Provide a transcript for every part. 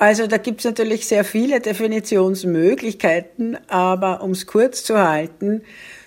Also da gibt es natürlich sehr viele Definitionsmöglichkeiten, aber um es kurz zu halten,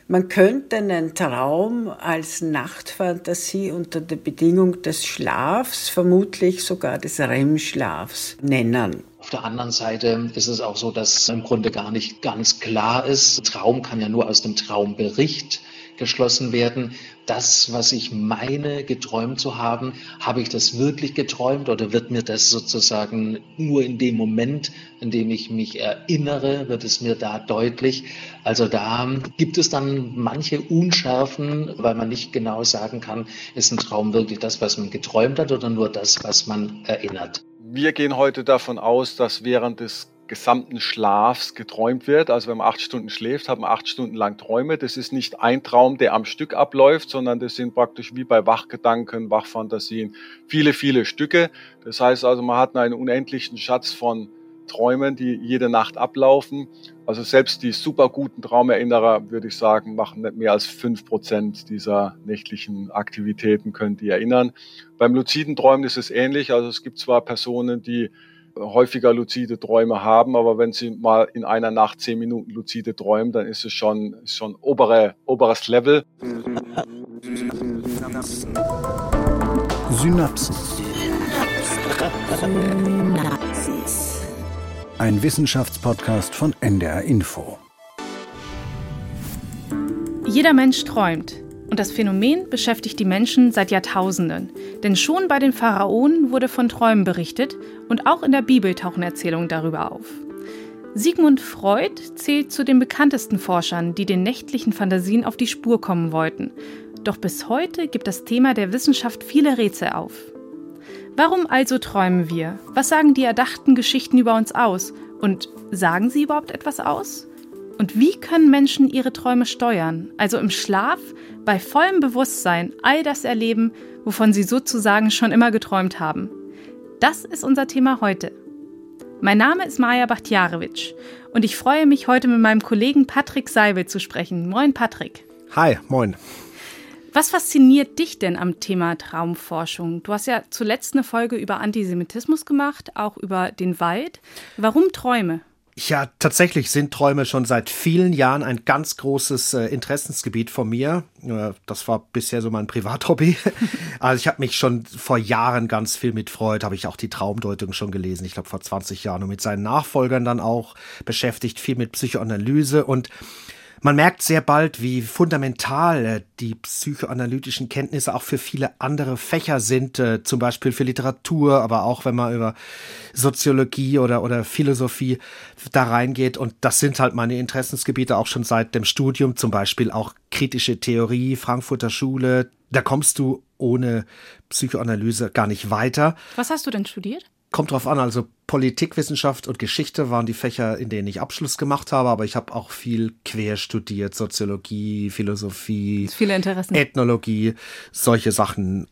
man könnte einen Traum als Nachtfantasie unter der Bedingung des Schlafs, vermutlich sogar des REM-Schlafs nennen. Auf der anderen Seite ist es auch so, dass im Grunde gar nicht ganz klar ist. Traum kann ja nur aus dem Traumbericht geschlossen werden. Das, was ich meine, geträumt zu haben, habe ich das wirklich geträumt oder wird mir das sozusagen nur in dem Moment, in dem ich mich erinnere, wird es mir da deutlich? Also da gibt es dann manche Unschärfen, weil man nicht genau sagen kann, ist ein Traum wirklich das, was man geträumt hat oder nur das, was man erinnert. Wir gehen heute davon aus, dass während des gesamten Schlafs geträumt wird. Also wenn man acht Stunden schläft, hat man acht Stunden lang Träume. Das ist nicht ein Traum, der am Stück abläuft, sondern das sind praktisch wie bei Wachgedanken, Wachfantasien viele, viele Stücke. Das heißt also, man hat einen unendlichen Schatz von Träumen, die jede Nacht ablaufen. Also selbst die super guten Traumerinnerer, würde ich sagen, machen nicht mehr als fünf Prozent dieser nächtlichen Aktivitäten, können die erinnern. Beim luziden Träumen ist es ähnlich. Also es gibt zwar Personen, die häufiger luzide Träume haben, aber wenn sie mal in einer Nacht zehn Minuten luzide träumen, dann ist es schon, schon obere, oberes Level. Synapsen. Ein Wissenschaftspodcast von NDR Info. Jeder Mensch träumt. Und das Phänomen beschäftigt die Menschen seit Jahrtausenden. Denn schon bei den Pharaonen wurde von Träumen berichtet und auch in der Bibel tauchen Erzählungen darüber auf. Sigmund Freud zählt zu den bekanntesten Forschern, die den nächtlichen Fantasien auf die Spur kommen wollten. Doch bis heute gibt das Thema der Wissenschaft viele Rätsel auf. Warum also träumen wir? Was sagen die erdachten Geschichten über uns aus? Und sagen sie überhaupt etwas aus? Und wie können Menschen ihre Träume steuern? Also im Schlaf bei vollem Bewusstsein all das erleben, wovon sie sozusagen schon immer geträumt haben. Das ist unser Thema heute. Mein Name ist Maja Bachtjarewitsch und ich freue mich, heute mit meinem Kollegen Patrick Seibel zu sprechen. Moin, Patrick. Hi, moin. Was fasziniert dich denn am Thema Traumforschung? Du hast ja zuletzt eine Folge über Antisemitismus gemacht, auch über den Wald. Warum Träume? Ja, tatsächlich sind Träume schon seit vielen Jahren ein ganz großes äh, Interessensgebiet von mir. Äh, das war bisher so mein Privathobby. also ich habe mich schon vor Jahren ganz viel mit Freud, habe ich auch die Traumdeutung schon gelesen, ich glaube vor 20 Jahren und mit seinen Nachfolgern dann auch beschäftigt, viel mit Psychoanalyse und man merkt sehr bald, wie fundamental äh, die psychoanalytischen Kenntnisse auch für viele andere Fächer sind, äh, zum Beispiel für Literatur, aber auch wenn man über Soziologie oder, oder Philosophie da reingeht. Und das sind halt meine Interessensgebiete auch schon seit dem Studium, zum Beispiel auch kritische Theorie, Frankfurter Schule. Da kommst du ohne Psychoanalyse gar nicht weiter. Was hast du denn studiert? Kommt drauf an, also Politikwissenschaft und Geschichte waren die Fächer, in denen ich Abschluss gemacht habe, aber ich habe auch viel quer studiert, Soziologie, Philosophie, viele Interessen. Ethnologie, solche Sachen.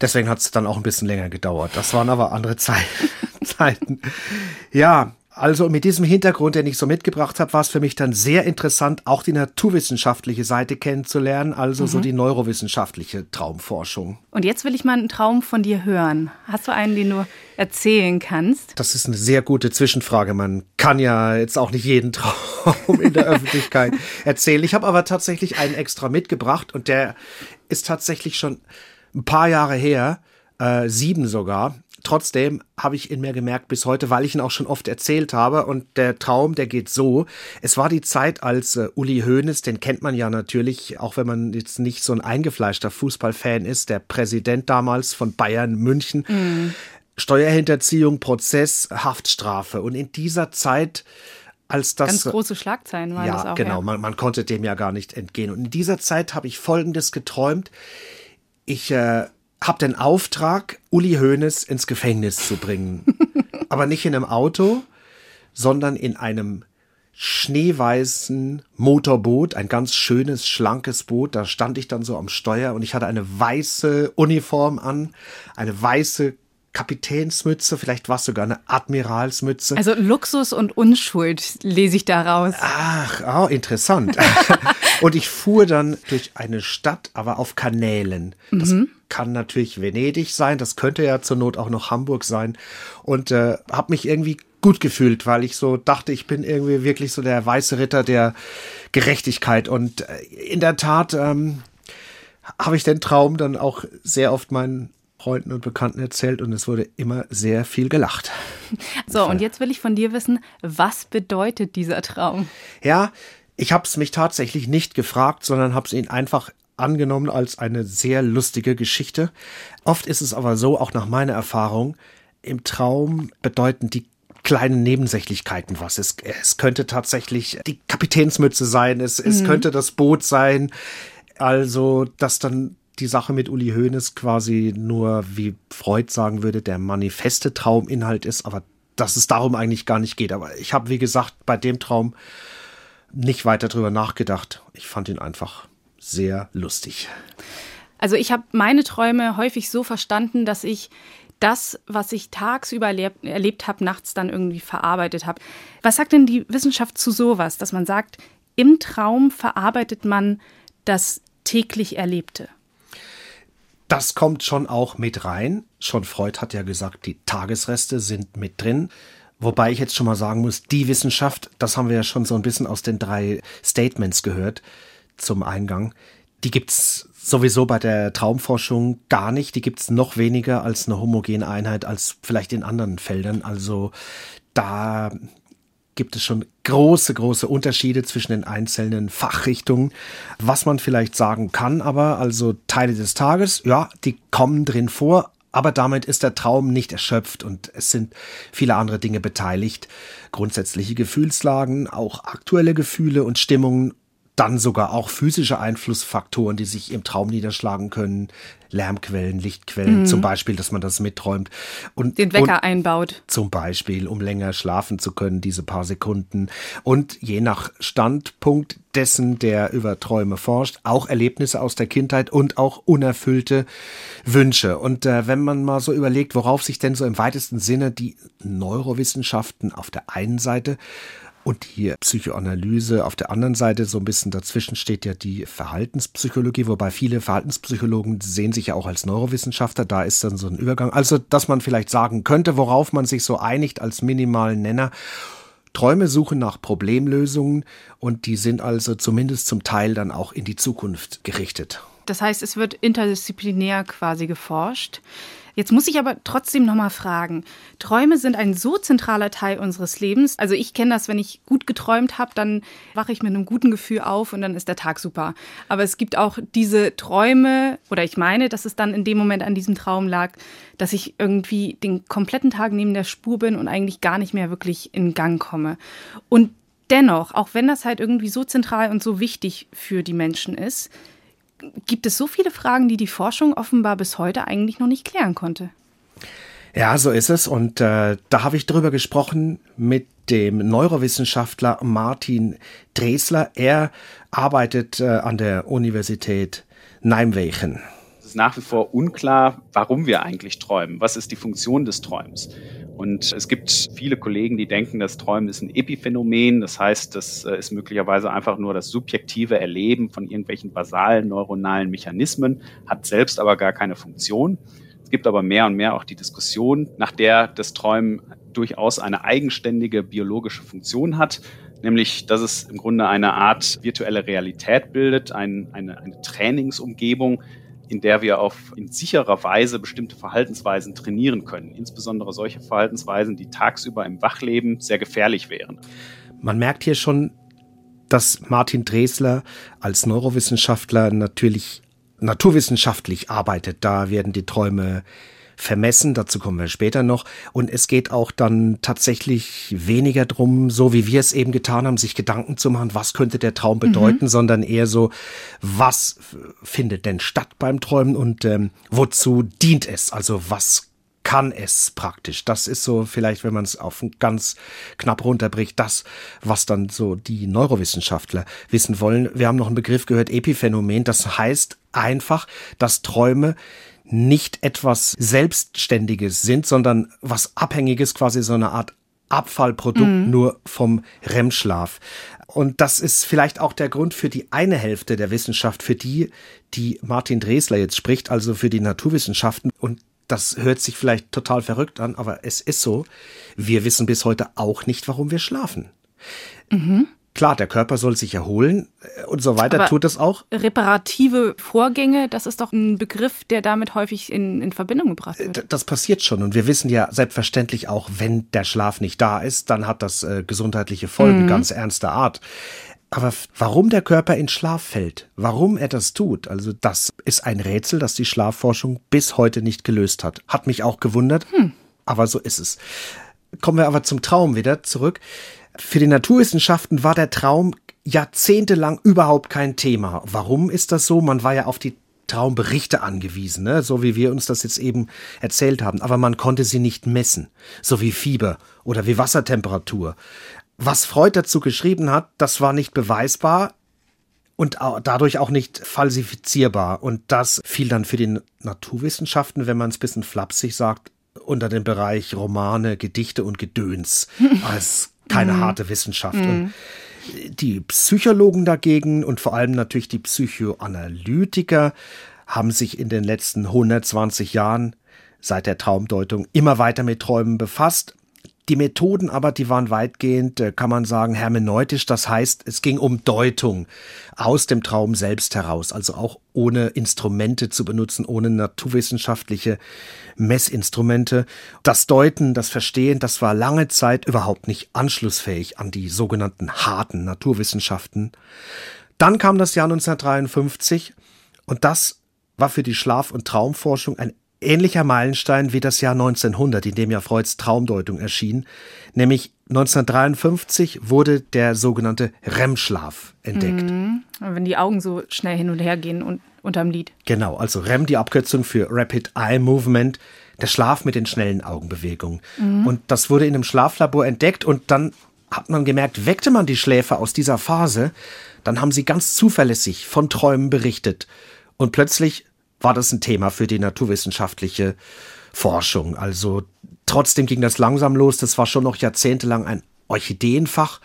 Deswegen hat es dann auch ein bisschen länger gedauert. Das waren aber andere Zeit Zeiten. Ja, also mit diesem Hintergrund, den ich so mitgebracht habe, war es für mich dann sehr interessant, auch die naturwissenschaftliche Seite kennenzulernen, also mhm. so die neurowissenschaftliche Traumforschung. Und jetzt will ich mal einen Traum von dir hören. Hast du einen, den du erzählen kannst? Das ist eine sehr gute Zwischenfrage. Man kann ja jetzt auch nicht jeden Traum in der Öffentlichkeit erzählen. Ich habe aber tatsächlich einen extra mitgebracht und der ist tatsächlich schon ein paar Jahre her, äh, sieben sogar. Trotzdem habe ich in mir gemerkt bis heute, weil ich ihn auch schon oft erzählt habe. Und der Traum, der geht so. Es war die Zeit, als äh, Uli Hoeneß, den kennt man ja natürlich, auch wenn man jetzt nicht so ein eingefleischter Fußballfan ist, der Präsident damals von Bayern München. Mhm. Steuerhinterziehung, Prozess, Haftstrafe. Und in dieser Zeit als das. Ganz große Schlagzeilen waren ja, das auch. Genau, ja. man, man konnte dem ja gar nicht entgehen. Und in dieser Zeit habe ich Folgendes geträumt. Ich äh, habe den Auftrag, Uli Hoeneß ins Gefängnis zu bringen. Aber nicht in einem Auto, sondern in einem schneeweißen Motorboot, ein ganz schönes, schlankes Boot. Da stand ich dann so am Steuer und ich hatte eine weiße Uniform an, eine weiße Kapitänsmütze, vielleicht war es sogar eine Admiralsmütze. Also Luxus und Unschuld lese ich daraus. Ach, oh, interessant. und ich fuhr dann durch eine Stadt, aber auf Kanälen. Das mhm. kann natürlich Venedig sein, das könnte ja zur Not auch noch Hamburg sein. Und äh, habe mich irgendwie gut gefühlt, weil ich so dachte, ich bin irgendwie wirklich so der weiße Ritter der Gerechtigkeit. Und äh, in der Tat ähm, habe ich den Traum dann auch sehr oft meinen Freunden und Bekannten erzählt und es wurde immer sehr viel gelacht. So, und jetzt will ich von dir wissen, was bedeutet dieser Traum? Ja, ich habe es mich tatsächlich nicht gefragt, sondern habe es ihn einfach angenommen als eine sehr lustige Geschichte. Oft ist es aber so, auch nach meiner Erfahrung, im Traum bedeuten die kleinen Nebensächlichkeiten was. Es, es könnte tatsächlich die Kapitänsmütze sein, es, es mhm. könnte das Boot sein. Also, dass dann die Sache mit Uli Hoeneß quasi nur, wie Freud sagen würde, der manifeste Trauminhalt ist, aber dass es darum eigentlich gar nicht geht. Aber ich habe, wie gesagt, bei dem Traum nicht weiter drüber nachgedacht. Ich fand ihn einfach sehr lustig. Also ich habe meine Träume häufig so verstanden, dass ich das, was ich tagsüber erlebt, erlebt habe, nachts dann irgendwie verarbeitet habe. Was sagt denn die Wissenschaft zu sowas, dass man sagt, im Traum verarbeitet man das täglich Erlebte? Das kommt schon auch mit rein. Schon Freud hat ja gesagt, die Tagesreste sind mit drin. Wobei ich jetzt schon mal sagen muss, die Wissenschaft, das haben wir ja schon so ein bisschen aus den drei Statements gehört zum Eingang, die gibt's sowieso bei der Traumforschung gar nicht. Die gibt's noch weniger als eine homogene Einheit als vielleicht in anderen Feldern. Also da gibt es schon große, große Unterschiede zwischen den einzelnen Fachrichtungen. Was man vielleicht sagen kann, aber also Teile des Tages, ja, die kommen drin vor, aber damit ist der Traum nicht erschöpft und es sind viele andere Dinge beteiligt. Grundsätzliche Gefühlslagen, auch aktuelle Gefühle und Stimmungen dann sogar auch physische Einflussfaktoren, die sich im Traum niederschlagen können. Lärmquellen, Lichtquellen, mhm. zum Beispiel, dass man das mitträumt. Und, Den Wecker und einbaut. Zum Beispiel, um länger schlafen zu können, diese paar Sekunden. Und je nach Standpunkt dessen, der über Träume forscht, auch Erlebnisse aus der Kindheit und auch unerfüllte Wünsche. Und äh, wenn man mal so überlegt, worauf sich denn so im weitesten Sinne die Neurowissenschaften auf der einen Seite und die Psychoanalyse auf der anderen Seite, so ein bisschen dazwischen steht ja die Verhaltenspsychologie, wobei viele Verhaltenspsychologen sehen sich ja auch als Neurowissenschaftler, da ist dann so ein Übergang. Also, dass man vielleicht sagen könnte, worauf man sich so einigt als minimalen Nenner. Träume suchen nach Problemlösungen und die sind also zumindest zum Teil dann auch in die Zukunft gerichtet. Das heißt, es wird interdisziplinär quasi geforscht. Jetzt muss ich aber trotzdem noch mal fragen. Träume sind ein so zentraler Teil unseres Lebens. Also ich kenne das, wenn ich gut geträumt habe, dann wache ich mit einem guten Gefühl auf und dann ist der Tag super. Aber es gibt auch diese Träume, oder ich meine, dass es dann in dem Moment an diesem Traum lag, dass ich irgendwie den kompletten Tag neben der Spur bin und eigentlich gar nicht mehr wirklich in Gang komme. Und dennoch, auch wenn das halt irgendwie so zentral und so wichtig für die Menschen ist, gibt es so viele Fragen, die die Forschung offenbar bis heute eigentlich noch nicht klären konnte. Ja, so ist es. Und äh, da habe ich drüber gesprochen mit dem Neurowissenschaftler Martin Dresler. Er arbeitet äh, an der Universität Nijmegen ist nach wie vor unklar, warum wir eigentlich träumen. Was ist die Funktion des Träums? Und es gibt viele Kollegen, die denken, das Träumen ist ein Epiphänomen. Das heißt, das äh, ist möglicherweise einfach nur das subjektive Erleben von irgendwelchen basalen neuronalen Mechanismen, hat selbst aber gar keine Funktion. Es gibt aber mehr und mehr auch die Diskussion, nach der das Träumen durchaus eine eigenständige biologische Funktion hat, nämlich dass es im Grunde eine Art virtuelle Realität bildet, ein, eine, eine Trainingsumgebung, in der wir auf in sicherer Weise bestimmte Verhaltensweisen trainieren können. Insbesondere solche Verhaltensweisen, die tagsüber im Wachleben sehr gefährlich wären. Man merkt hier schon, dass Martin Dresler als Neurowissenschaftler natürlich naturwissenschaftlich arbeitet. Da werden die Träume vermessen, dazu kommen wir später noch. Und es geht auch dann tatsächlich weniger drum, so wie wir es eben getan haben, sich Gedanken zu machen, was könnte der Traum mhm. bedeuten, mhm. sondern eher so, was findet denn statt beim Träumen und ähm, wozu dient es? Also was kann es praktisch. Das ist so vielleicht, wenn man es auf ganz knapp runterbricht, das, was dann so die Neurowissenschaftler wissen wollen. Wir haben noch einen Begriff gehört, Epiphänomen. Das heißt einfach, dass Träume nicht etwas Selbstständiges sind, sondern was Abhängiges, quasi so eine Art Abfallprodukt mhm. nur vom REM-Schlaf. Und das ist vielleicht auch der Grund für die eine Hälfte der Wissenschaft, für die, die Martin Dresler jetzt spricht, also für die Naturwissenschaften. Und das hört sich vielleicht total verrückt an, aber es ist so. Wir wissen bis heute auch nicht, warum wir schlafen. Mhm. Klar, der Körper soll sich erholen äh, und so weiter, Aber tut es auch. Reparative Vorgänge, das ist doch ein Begriff, der damit häufig in, in Verbindung gebracht wird. Äh, das passiert schon und wir wissen ja selbstverständlich auch, wenn der Schlaf nicht da ist, dann hat das äh, gesundheitliche Folgen mhm. ganz ernster Art. Aber warum der Körper in Schlaf fällt, warum er das tut, also das ist ein Rätsel, das die Schlafforschung bis heute nicht gelöst hat. Hat mich auch gewundert, hm. aber so ist es. Kommen wir aber zum Traum wieder zurück. Für die Naturwissenschaften war der Traum jahrzehntelang überhaupt kein Thema. Warum ist das so? Man war ja auf die Traumberichte angewiesen, ne? so wie wir uns das jetzt eben erzählt haben. Aber man konnte sie nicht messen, so wie Fieber oder wie Wassertemperatur. Was Freud dazu geschrieben hat, das war nicht beweisbar und dadurch auch nicht falsifizierbar. Und das fiel dann für die Naturwissenschaften, wenn man es bisschen flapsig sagt, unter den Bereich Romane, Gedichte und Gedöns als keine mhm. harte Wissenschaft. Mhm. Und die Psychologen dagegen und vor allem natürlich die Psychoanalytiker haben sich in den letzten 120 Jahren seit der Traumdeutung immer weiter mit Träumen befasst die Methoden aber, die waren weitgehend, äh, kann man sagen, hermeneutisch. Das heißt, es ging um Deutung aus dem Traum selbst heraus, also auch ohne Instrumente zu benutzen, ohne naturwissenschaftliche Messinstrumente. Das Deuten, das Verstehen, das war lange Zeit überhaupt nicht anschlussfähig an die sogenannten harten Naturwissenschaften. Dann kam das Jahr 1953 und das war für die Schlaf- und Traumforschung ein ähnlicher Meilenstein wie das Jahr 1900, in dem ja Freuds Traumdeutung erschien, nämlich 1953 wurde der sogenannte REM-Schlaf entdeckt. Mhm. Wenn die Augen so schnell hin und her gehen und unterm Lied. Genau, also REM, die Abkürzung für Rapid Eye Movement, der Schlaf mit den schnellen Augenbewegungen. Mhm. Und das wurde in einem Schlaflabor entdeckt und dann hat man gemerkt, weckte man die Schläfer aus dieser Phase, dann haben sie ganz zuverlässig von Träumen berichtet. Und plötzlich war das ein Thema für die naturwissenschaftliche Forschung. Also trotzdem ging das langsam los. Das war schon noch jahrzehntelang ein Orchideenfach.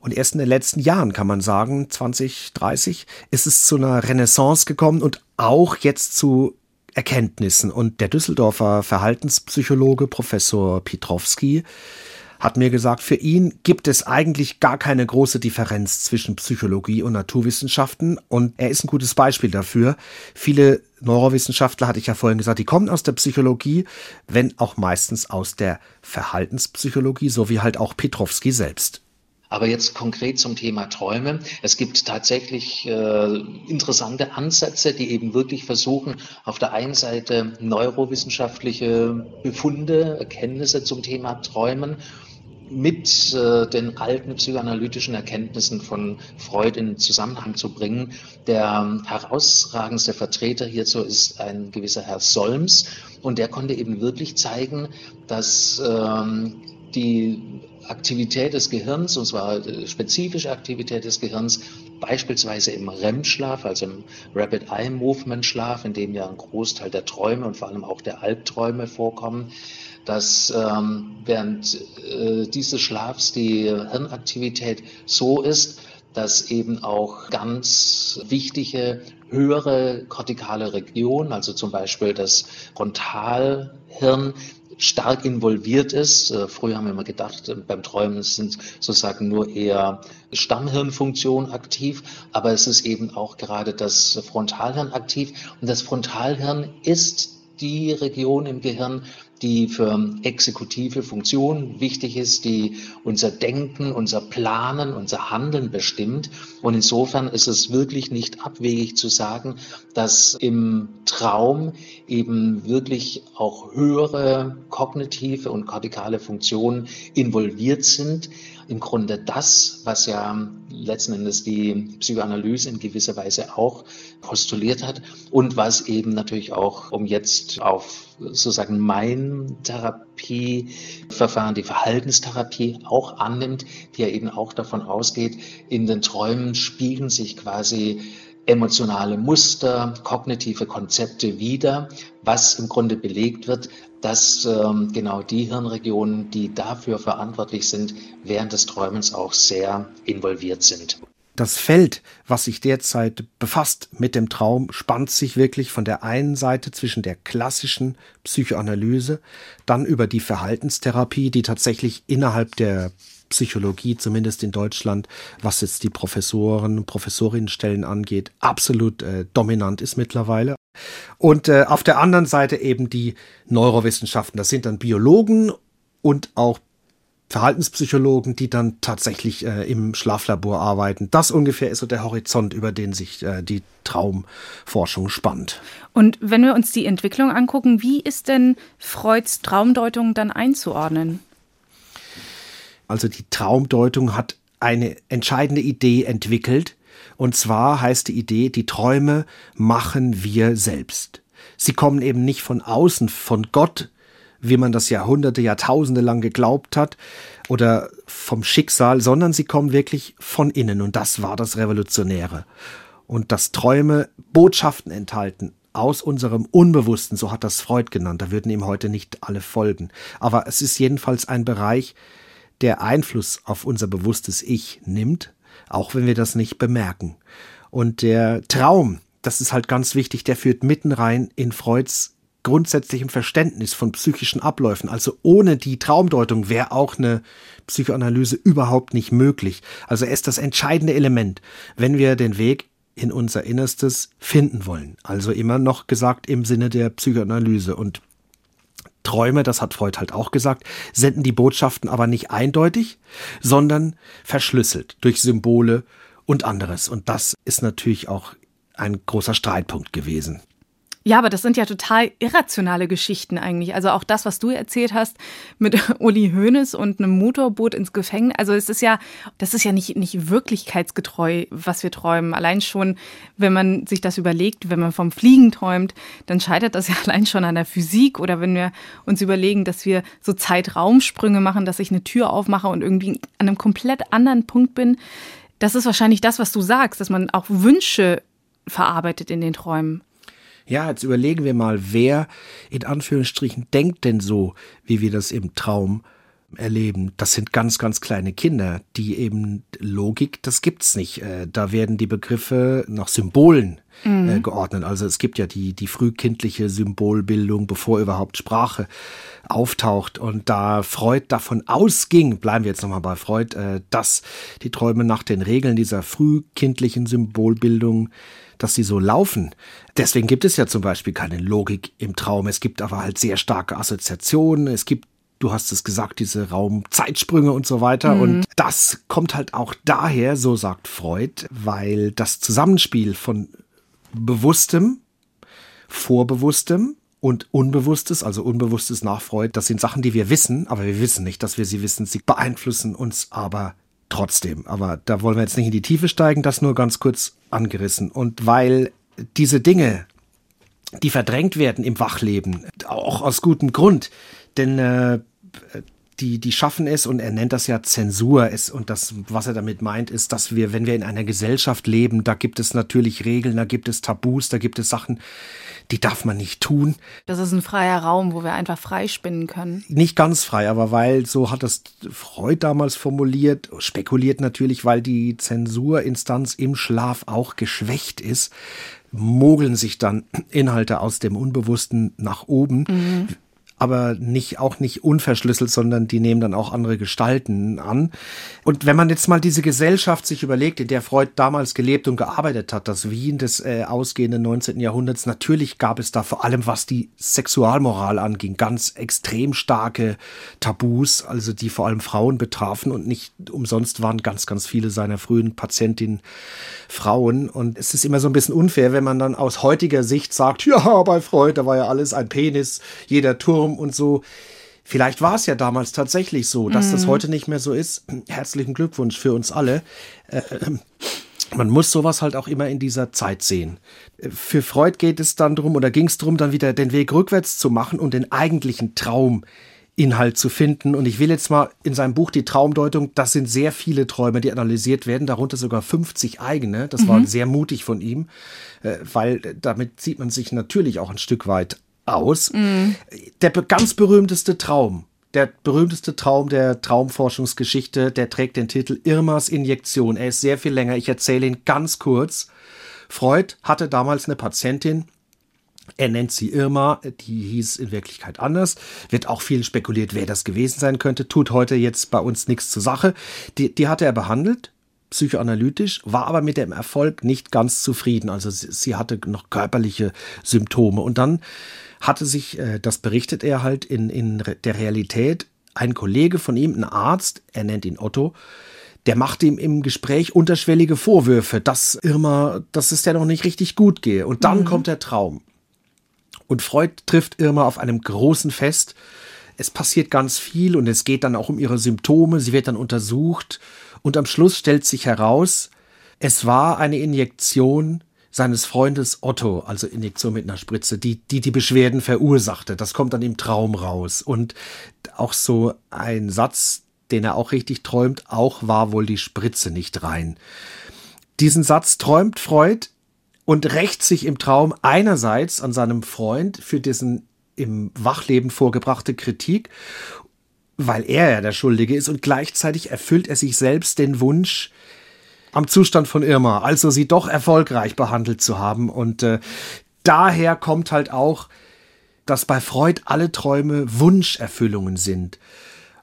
Und erst in den letzten Jahren kann man sagen, 2030, ist es zu einer Renaissance gekommen und auch jetzt zu Erkenntnissen. Und der Düsseldorfer Verhaltenspsychologe Professor Pietrowski hat mir gesagt, für ihn gibt es eigentlich gar keine große Differenz zwischen Psychologie und Naturwissenschaften und er ist ein gutes Beispiel dafür. Viele Neurowissenschaftler, hatte ich ja vorhin gesagt, die kommen aus der Psychologie, wenn auch meistens aus der Verhaltenspsychologie, so wie halt auch Petrovski selbst. Aber jetzt konkret zum Thema Träume. Es gibt tatsächlich äh, interessante Ansätze, die eben wirklich versuchen, auf der einen Seite neurowissenschaftliche Befunde, Erkenntnisse zum Thema Träumen mit äh, den alten psychoanalytischen Erkenntnissen von Freud in Zusammenhang zu bringen. Der herausragendste Vertreter hierzu ist ein gewisser Herr Solms und der konnte eben wirklich zeigen, dass ähm, die Aktivität des Gehirns, und zwar spezifische Aktivität des Gehirns, beispielsweise im REM-Schlaf, also im Rapid Eye Movement Schlaf, in dem ja ein Großteil der Träume und vor allem auch der Albträume vorkommen, dass ähm, während äh, dieses Schlafs die Hirnaktivität so ist, dass eben auch ganz wichtige höhere kortikale Regionen, also zum Beispiel das Frontalhirn, stark involviert ist. Äh, früher haben wir immer gedacht, äh, beim Träumen sind sozusagen nur eher Stammhirnfunktionen aktiv, aber es ist eben auch gerade das Frontalhirn aktiv. Und das Frontalhirn ist die Region im Gehirn, die für exekutive Funktionen wichtig ist, die unser Denken, unser Planen, unser Handeln bestimmt. Und insofern ist es wirklich nicht abwegig zu sagen, dass im Traum eben wirklich auch höhere kognitive und kortikale Funktionen involviert sind. Im Grunde das, was ja letzten Endes die Psychoanalyse in gewisser Weise auch postuliert hat und was eben natürlich auch, um jetzt auf sozusagen mein Therapieverfahren, die Verhaltenstherapie auch annimmt, die ja eben auch davon ausgeht, in den Träumen spiegeln sich quasi emotionale Muster, kognitive Konzepte wieder, was im Grunde belegt wird, dass ähm, genau die Hirnregionen, die dafür verantwortlich sind, während des Träumens auch sehr involviert sind. Das Feld, was sich derzeit befasst mit dem Traum, spannt sich wirklich von der einen Seite zwischen der klassischen Psychoanalyse, dann über die Verhaltenstherapie, die tatsächlich innerhalb der Psychologie, zumindest in Deutschland, was jetzt die Professoren Professorinnenstellen angeht, absolut äh, dominant ist mittlerweile. Und äh, auf der anderen Seite eben die Neurowissenschaften. Das sind dann Biologen und auch Verhaltenspsychologen, die dann tatsächlich äh, im Schlaflabor arbeiten. Das ungefähr ist so der Horizont, über den sich äh, die Traumforschung spannt. Und wenn wir uns die Entwicklung angucken, wie ist denn Freuds Traumdeutung dann einzuordnen? Also die Traumdeutung hat eine entscheidende Idee entwickelt. Und zwar heißt die Idee, die Träume machen wir selbst. Sie kommen eben nicht von außen, von Gott, wie man das Jahrhunderte, Jahrtausende lang geglaubt hat, oder vom Schicksal, sondern sie kommen wirklich von innen. Und das war das Revolutionäre. Und dass Träume Botschaften enthalten aus unserem Unbewussten, so hat das Freud genannt. Da würden ihm heute nicht alle folgen. Aber es ist jedenfalls ein Bereich, der Einfluss auf unser bewusstes Ich nimmt, auch wenn wir das nicht bemerken. Und der Traum, das ist halt ganz wichtig, der führt mitten rein in Freuds grundsätzlichem Verständnis von psychischen Abläufen. Also ohne die Traumdeutung wäre auch eine Psychoanalyse überhaupt nicht möglich. Also er ist das entscheidende Element, wenn wir den Weg in unser Innerstes finden wollen. Also immer noch gesagt im Sinne der Psychoanalyse. Und Träume, das hat Freud halt auch gesagt, senden die Botschaften aber nicht eindeutig, sondern verschlüsselt durch Symbole und anderes. Und das ist natürlich auch ein großer Streitpunkt gewesen. Ja, aber das sind ja total irrationale Geschichten eigentlich. Also auch das, was du erzählt hast mit Uli Hoeneß und einem Motorboot ins Gefängnis. Also es ist ja, das ist ja nicht, nicht wirklichkeitsgetreu, was wir träumen. Allein schon, wenn man sich das überlegt, wenn man vom Fliegen träumt, dann scheitert das ja allein schon an der Physik. Oder wenn wir uns überlegen, dass wir so Zeitraumsprünge machen, dass ich eine Tür aufmache und irgendwie an einem komplett anderen Punkt bin. Das ist wahrscheinlich das, was du sagst, dass man auch Wünsche verarbeitet in den Träumen. Ja, jetzt überlegen wir mal, wer in Anführungsstrichen denkt denn so, wie wir das im Traum erleben. Das sind ganz, ganz kleine Kinder, die eben Logik, das gibt's nicht. Äh, da werden die Begriffe nach Symbolen äh, mhm. geordnet. Also es gibt ja die, die frühkindliche Symbolbildung, bevor überhaupt Sprache auftaucht. Und da Freud davon ausging, bleiben wir jetzt nochmal bei Freud, äh, dass die Träume nach den Regeln dieser frühkindlichen Symbolbildung dass sie so laufen. Deswegen gibt es ja zum Beispiel keine Logik im Traum. Es gibt aber halt sehr starke Assoziationen. Es gibt du hast es gesagt, diese Raumzeitsprünge und so weiter. Mhm. Und das kommt halt auch daher, so sagt Freud, weil das Zusammenspiel von Bewusstem, Vorbewusstem und Unbewusstes, also Unbewusstes nach Freud, das sind Sachen, die wir wissen, aber wir wissen nicht, dass wir sie wissen. Sie beeinflussen uns aber trotzdem. Aber da wollen wir jetzt nicht in die Tiefe steigen, das nur ganz kurz angerissen. Und weil diese Dinge, die verdrängt werden im Wachleben, auch aus gutem Grund, denn äh, die, die schaffen es, und er nennt das ja Zensur, ist, und das, was er damit meint, ist, dass wir, wenn wir in einer Gesellschaft leben, da gibt es natürlich Regeln, da gibt es Tabus, da gibt es Sachen, die darf man nicht tun. Das ist ein freier Raum, wo wir einfach frei spinnen können. Nicht ganz frei, aber weil, so hat das Freud damals formuliert, spekuliert natürlich, weil die Zensurinstanz im Schlaf auch geschwächt ist, mogeln sich dann Inhalte aus dem Unbewussten nach oben. Mhm aber nicht, auch nicht unverschlüsselt, sondern die nehmen dann auch andere Gestalten an. Und wenn man jetzt mal diese Gesellschaft sich überlegt, in der Freud damals gelebt und gearbeitet hat, das Wien des äh, ausgehenden 19. Jahrhunderts, natürlich gab es da vor allem, was die Sexualmoral anging, ganz extrem starke Tabus, also die vor allem Frauen betrafen und nicht umsonst waren ganz, ganz viele seiner frühen Patientinnen Frauen. Und es ist immer so ein bisschen unfair, wenn man dann aus heutiger Sicht sagt, ja, bei Freud, da war ja alles ein Penis, jeder Turm und so. Vielleicht war es ja damals tatsächlich so, dass mhm. das heute nicht mehr so ist. Herzlichen Glückwunsch für uns alle. Äh, man muss sowas halt auch immer in dieser Zeit sehen. Für Freud geht es dann drum oder ging es darum, dann wieder den Weg rückwärts zu machen und den eigentlichen Traum Inhalt zu finden. Und ich will jetzt mal in seinem Buch die Traumdeutung, das sind sehr viele Träume, die analysiert werden, darunter sogar 50 eigene. Das mhm. war sehr mutig von ihm, äh, weil damit zieht man sich natürlich auch ein Stück weit aus. Mhm. Der ganz berühmteste Traum, der berühmteste Traum der Traumforschungsgeschichte, der trägt den Titel Irmas Injektion. Er ist sehr viel länger. Ich erzähle ihn ganz kurz. Freud hatte damals eine Patientin, er nennt sie Irma, die hieß in Wirklichkeit anders. Wird auch viel spekuliert, wer das gewesen sein könnte. Tut heute jetzt bei uns nichts zur Sache. Die, die hatte er behandelt, psychoanalytisch, war aber mit dem Erfolg nicht ganz zufrieden. Also sie, sie hatte noch körperliche Symptome. Und dann hatte sich, äh, das berichtet er halt in, in der Realität, ein Kollege von ihm, ein Arzt, er nennt ihn Otto, der macht ihm im Gespräch unterschwellige Vorwürfe, dass Irma, dass es ja noch nicht richtig gut gehe. Und dann mhm. kommt der Traum. Und Freud trifft Irma auf einem großen Fest. Es passiert ganz viel und es geht dann auch um ihre Symptome. Sie wird dann untersucht und am Schluss stellt sich heraus, es war eine Injektion seines Freundes Otto, also Injektion mit einer Spritze, die, die die Beschwerden verursachte. Das kommt dann im Traum raus. Und auch so ein Satz, den er auch richtig träumt, auch war wohl die Spritze nicht rein. Diesen Satz träumt Freud und rächt sich im Traum einerseits an seinem Freund für diesen im Wachleben vorgebrachte Kritik, weil er ja der Schuldige ist und gleichzeitig erfüllt er sich selbst den Wunsch am Zustand von Irma, also sie doch erfolgreich behandelt zu haben und äh, daher kommt halt auch, dass bei Freud alle Träume Wunscherfüllungen sind.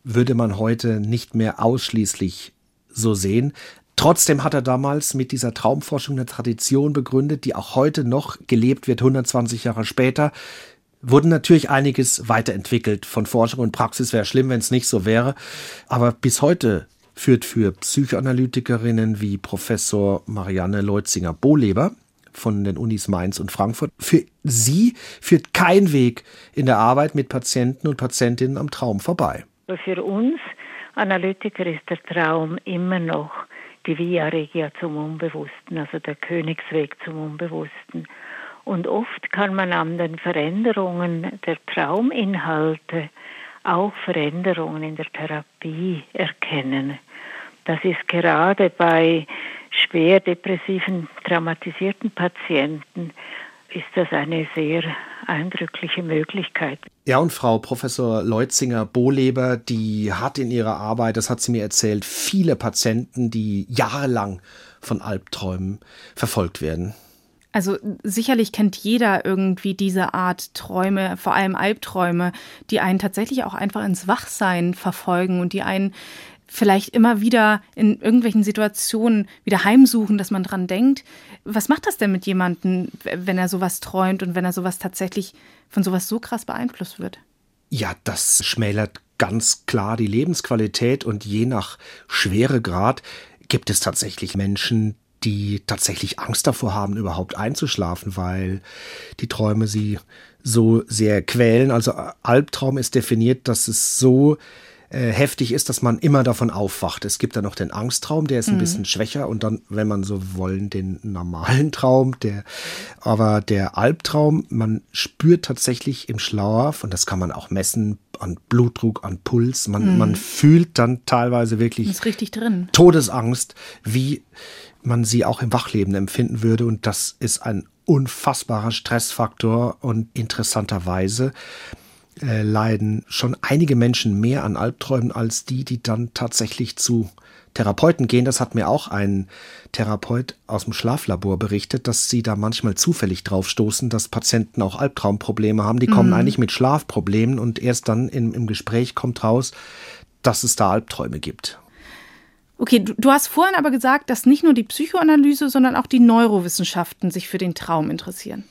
Würde man heute nicht mehr ausschließlich so sehen. Trotzdem hat er damals mit dieser Traumforschung eine Tradition begründet, die auch heute noch gelebt wird, 120 Jahre später. Wurden natürlich einiges weiterentwickelt von Forschung und Praxis. Wäre schlimm, wenn es nicht so wäre. Aber bis heute führt für Psychoanalytikerinnen wie Professor Marianne Leutzinger-Bohleber von den Unis Mainz und Frankfurt. Für sie führt kein Weg in der Arbeit mit Patienten und Patientinnen am Traum vorbei. Für uns Analytiker ist der Traum immer noch die Via Regia zum Unbewussten, also der Königsweg zum Unbewussten. Und oft kann man an den Veränderungen der Trauminhalte auch Veränderungen in der Therapie erkennen. Das ist gerade bei schwer depressiven, traumatisierten Patienten ist das eine sehr eindrückliche Möglichkeit. Ja, und Frau Professor Leutzinger-Bohleber, die hat in ihrer Arbeit, das hat sie mir erzählt, viele Patienten, die jahrelang von Albträumen verfolgt werden. Also sicherlich kennt jeder irgendwie diese Art Träume, vor allem Albträume, die einen tatsächlich auch einfach ins Wachsein verfolgen und die einen vielleicht immer wieder in irgendwelchen Situationen wieder heimsuchen, dass man dran denkt. Was macht das denn mit jemandem, wenn er sowas träumt und wenn er sowas tatsächlich von sowas so krass beeinflusst wird? Ja, das schmälert ganz klar die Lebensqualität und je nach Schweregrad gibt es tatsächlich Menschen, die tatsächlich Angst davor haben, überhaupt einzuschlafen, weil die Träume sie so sehr quälen. Also Albtraum ist definiert, dass es so äh, heftig ist, dass man immer davon aufwacht. Es gibt dann noch den Angsttraum, der ist ein mhm. bisschen schwächer und dann, wenn man so wollen, den normalen Traum, der, aber der Albtraum, man spürt tatsächlich im Schlaf und das kann man auch messen an Blutdruck, an Puls. Man, mhm. man fühlt dann teilweise wirklich ist richtig drin. Todesangst, wie man sie auch im Wachleben empfinden würde und das ist ein unfassbarer Stressfaktor und interessanterweise äh, leiden schon einige Menschen mehr an Albträumen als die, die dann tatsächlich zu Therapeuten gehen. Das hat mir auch ein Therapeut aus dem Schlaflabor berichtet, dass sie da manchmal zufällig drauf stoßen, dass Patienten auch Albtraumprobleme haben. Die kommen mhm. eigentlich mit Schlafproblemen und erst dann im, im Gespräch kommt raus, dass es da Albträume gibt. Okay, du, du, hast vorhin aber gesagt, dass nicht nur die Psychoanalyse, sondern auch die Neurowissenschaften sich für den Traum interessieren.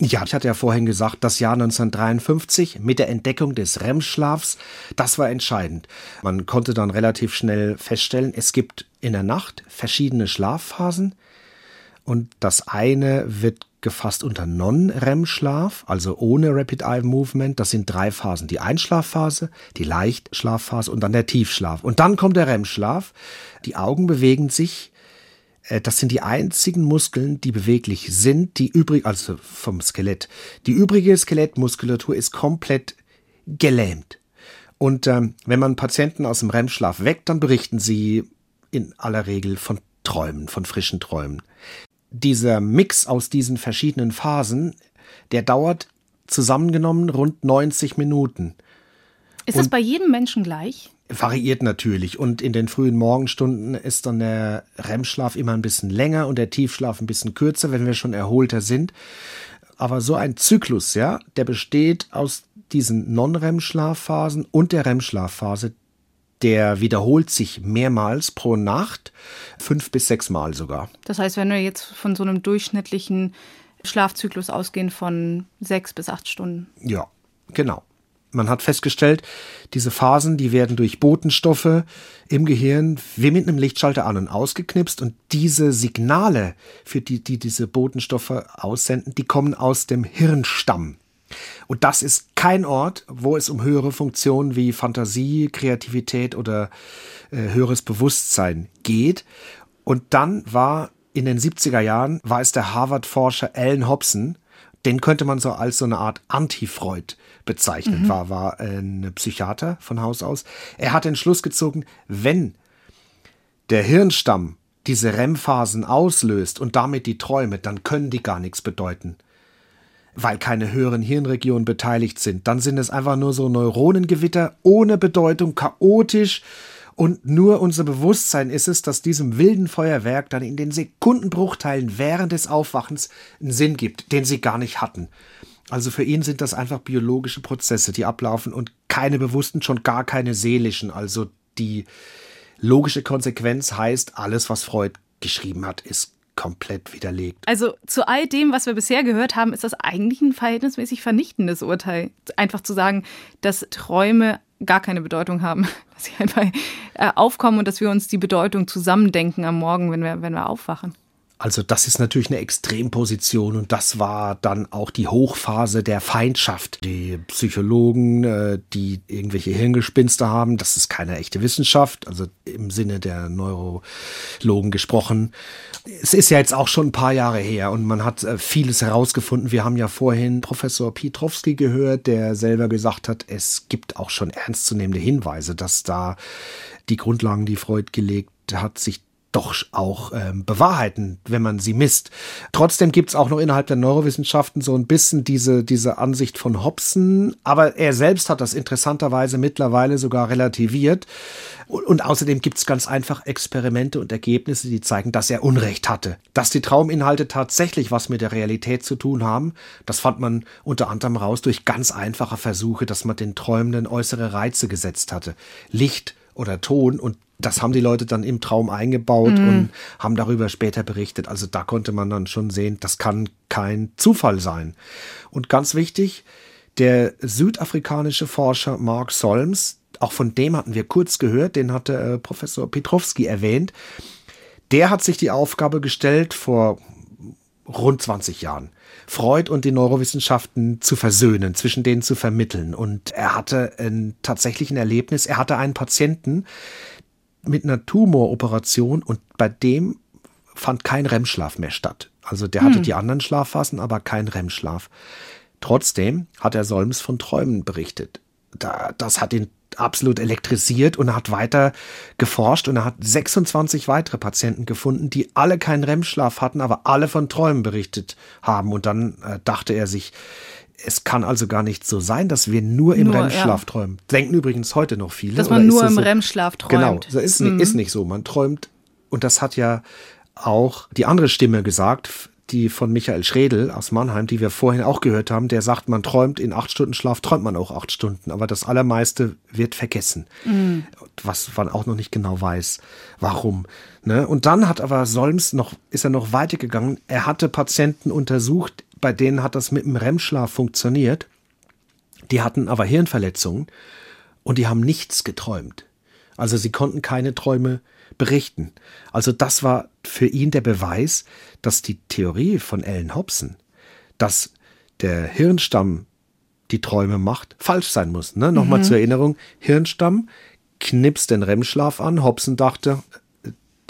Ja, ich hatte ja vorhin gesagt, das Jahr 1953 mit der Entdeckung des REM-Schlafs, das war entscheidend. Man konnte dann relativ schnell feststellen, es gibt in der Nacht verschiedene Schlafphasen und das eine wird gefasst unter Non-REM-Schlaf, also ohne Rapid Eye Movement. Das sind drei Phasen. Die Einschlafphase, die Leichtschlafphase und dann der Tiefschlaf. Und dann kommt der REM-Schlaf. Die Augen bewegen sich äh, das sind die einzigen Muskeln, die beweglich sind, die übrig, also vom Skelett. Die übrige Skelettmuskulatur ist komplett gelähmt. Und ähm, wenn man Patienten aus dem REM-Schlaf weckt, dann berichten sie in aller Regel von Träumen, von frischen Träumen. Dieser Mix aus diesen verschiedenen Phasen, der dauert zusammengenommen rund 90 Minuten. Ist Und das bei jedem Menschen gleich? Variiert natürlich. Und in den frühen Morgenstunden ist dann der REM-Schlaf immer ein bisschen länger und der Tiefschlaf ein bisschen kürzer, wenn wir schon erholter sind. Aber so ein Zyklus, ja, der besteht aus diesen Non-REM-Schlafphasen und der REM-Schlafphase, der wiederholt sich mehrmals pro Nacht, fünf bis sechs Mal sogar. Das heißt, wenn wir jetzt von so einem durchschnittlichen Schlafzyklus ausgehen von sechs bis acht Stunden. Ja, genau. Man hat festgestellt, diese Phasen, die werden durch Botenstoffe im Gehirn wie mit einem Lichtschalter an und ausgeknipst und diese Signale, für die, die diese Botenstoffe aussenden, die kommen aus dem Hirnstamm. Und das ist kein Ort, wo es um höhere Funktionen wie Fantasie, Kreativität oder äh, höheres Bewusstsein geht. Und dann war in den 70er Jahren, war es der Harvard-Forscher Alan Hobson, den könnte man so als so eine Art Anti-Freud bezeichnen, mhm. war, war ein Psychiater von Haus aus. Er hat den Schluss gezogen, wenn der Hirnstamm diese REM-Phasen auslöst und damit die Träume, dann können die gar nichts bedeuten weil keine höheren Hirnregionen beteiligt sind. Dann sind es einfach nur so Neuronengewitter ohne Bedeutung, chaotisch. Und nur unser Bewusstsein ist es, dass diesem wilden Feuerwerk dann in den Sekundenbruchteilen während des Aufwachens einen Sinn gibt, den sie gar nicht hatten. Also für ihn sind das einfach biologische Prozesse, die ablaufen und keine bewussten, schon gar keine seelischen. Also die logische Konsequenz heißt, alles, was Freud geschrieben hat, ist komplett widerlegt. Also zu all dem, was wir bisher gehört haben, ist das eigentlich ein verhältnismäßig vernichtendes Urteil. Einfach zu sagen, dass Träume gar keine Bedeutung haben, dass sie einfach äh, aufkommen und dass wir uns die Bedeutung zusammendenken am Morgen, wenn wir, wenn wir aufwachen. Also das ist natürlich eine Extremposition und das war dann auch die Hochphase der Feindschaft. Die Psychologen, äh, die irgendwelche Hirngespinste haben, das ist keine echte Wissenschaft, also im Sinne der Neurologen gesprochen. Es ist ja jetzt auch schon ein paar Jahre her und man hat äh, vieles herausgefunden. Wir haben ja vorhin Professor Pietrowski gehört, der selber gesagt hat, es gibt auch schon ernstzunehmende Hinweise, dass da die Grundlagen, die Freud gelegt hat, sich doch auch ähm, bewahrheiten, wenn man sie misst. Trotzdem gibt es auch noch innerhalb der Neurowissenschaften so ein bisschen diese, diese Ansicht von Hobson, aber er selbst hat das interessanterweise mittlerweile sogar relativiert. Und, und außerdem gibt es ganz einfach Experimente und Ergebnisse, die zeigen, dass er Unrecht hatte. Dass die Trauminhalte tatsächlich was mit der Realität zu tun haben, das fand man unter anderem raus durch ganz einfache Versuche, dass man den Träumenden äußere Reize gesetzt hatte. Licht oder Ton und das haben die Leute dann im Traum eingebaut mhm. und haben darüber später berichtet. Also da konnte man dann schon sehen, das kann kein Zufall sein. Und ganz wichtig, der südafrikanische Forscher Mark Solms, auch von dem hatten wir kurz gehört, den hatte äh, Professor Petrowski erwähnt, der hat sich die Aufgabe gestellt vor rund 20 Jahren. Freud und die Neurowissenschaften zu versöhnen, zwischen denen zu vermitteln. Und er hatte ein tatsächlich ein Erlebnis. Er hatte einen Patienten, mit einer Tumoroperation und bei dem fand kein REM-Schlaf mehr statt. Also der hatte hm. die anderen Schlafphasen, aber kein REM-Schlaf. Trotzdem hat er Solms von Träumen berichtet. Da, das hat ihn absolut elektrisiert und er hat weiter geforscht und er hat 26 weitere Patienten gefunden, die alle keinen REM-Schlaf hatten, aber alle von Träumen berichtet haben. Und dann äh, dachte er sich, es kann also gar nicht so sein, dass wir nur im REM-Schlaf ja. träumen. Denken übrigens heute noch viele. Dass man nur im so? REM-Schlaf träumt. Genau, das ist, mhm. ist nicht so. Man träumt, und das hat ja auch die andere Stimme gesagt, die von Michael Schredel aus Mannheim, die wir vorhin auch gehört haben, der sagt, man träumt in acht Stunden Schlaf, träumt man auch acht Stunden, aber das Allermeiste wird vergessen. Mhm. Was man auch noch nicht genau weiß, warum. Ne? Und dann hat aber Solms noch, ist er noch weitergegangen. Er hatte Patienten untersucht, bei denen hat das mit dem REM-Schlaf funktioniert. Die hatten aber Hirnverletzungen und die haben nichts geträumt. Also sie konnten keine Träume berichten. Also das war für ihn der Beweis, dass die Theorie von Ellen Hobson, dass der Hirnstamm die Träume macht, falsch sein muss. Ne? Nochmal mhm. zur Erinnerung, Hirnstamm knipst den REM-Schlaf an. Hobson dachte,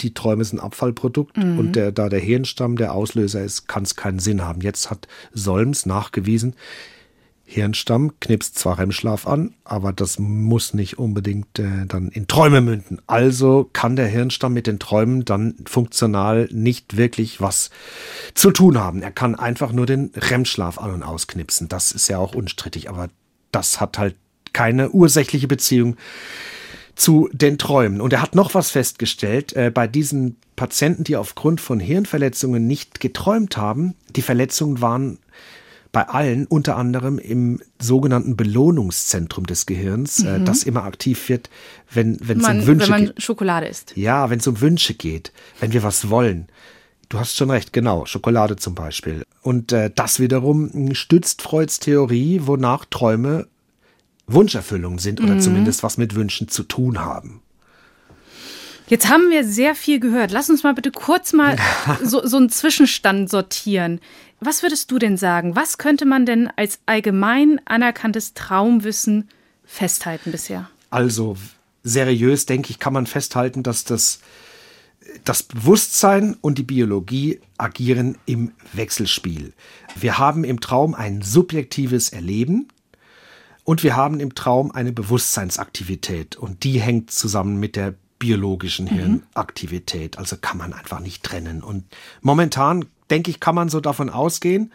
die Träume sind Abfallprodukt mhm. und der, da der Hirnstamm der Auslöser ist, kann es keinen Sinn haben. Jetzt hat Solms nachgewiesen, Hirnstamm knipst zwar REM-Schlaf an, aber das muss nicht unbedingt äh, dann in Träume münden. Also kann der Hirnstamm mit den Träumen dann funktional nicht wirklich was zu tun haben. Er kann einfach nur den REM-Schlaf an- und ausknipsen. Das ist ja auch unstrittig, aber das hat halt keine ursächliche Beziehung zu den Träumen. Und er hat noch was festgestellt, äh, bei diesen Patienten, die aufgrund von Hirnverletzungen nicht geträumt haben, die Verletzungen waren bei allen, unter anderem im sogenannten Belohnungszentrum des Gehirns, äh, mhm. äh, das immer aktiv wird, wenn, wenn es um Wünsche geht. Wenn man Schokolade isst. Ja, wenn es um Wünsche geht, wenn wir was wollen. Du hast schon recht, genau, Schokolade zum Beispiel. Und äh, das wiederum stützt Freuds Theorie, wonach Träume Wunscherfüllung sind oder mhm. zumindest was mit Wünschen zu tun haben. Jetzt haben wir sehr viel gehört. Lass uns mal bitte kurz mal so, so einen Zwischenstand sortieren. Was würdest du denn sagen? Was könnte man denn als allgemein anerkanntes Traumwissen festhalten bisher? Also seriös, denke ich, kann man festhalten, dass das, das Bewusstsein und die Biologie agieren im Wechselspiel. Wir haben im Traum ein subjektives Erleben und wir haben im Traum eine Bewusstseinsaktivität und die hängt zusammen mit der biologischen mhm. Hirnaktivität. Also kann man einfach nicht trennen. Und momentan denke ich, kann man so davon ausgehen,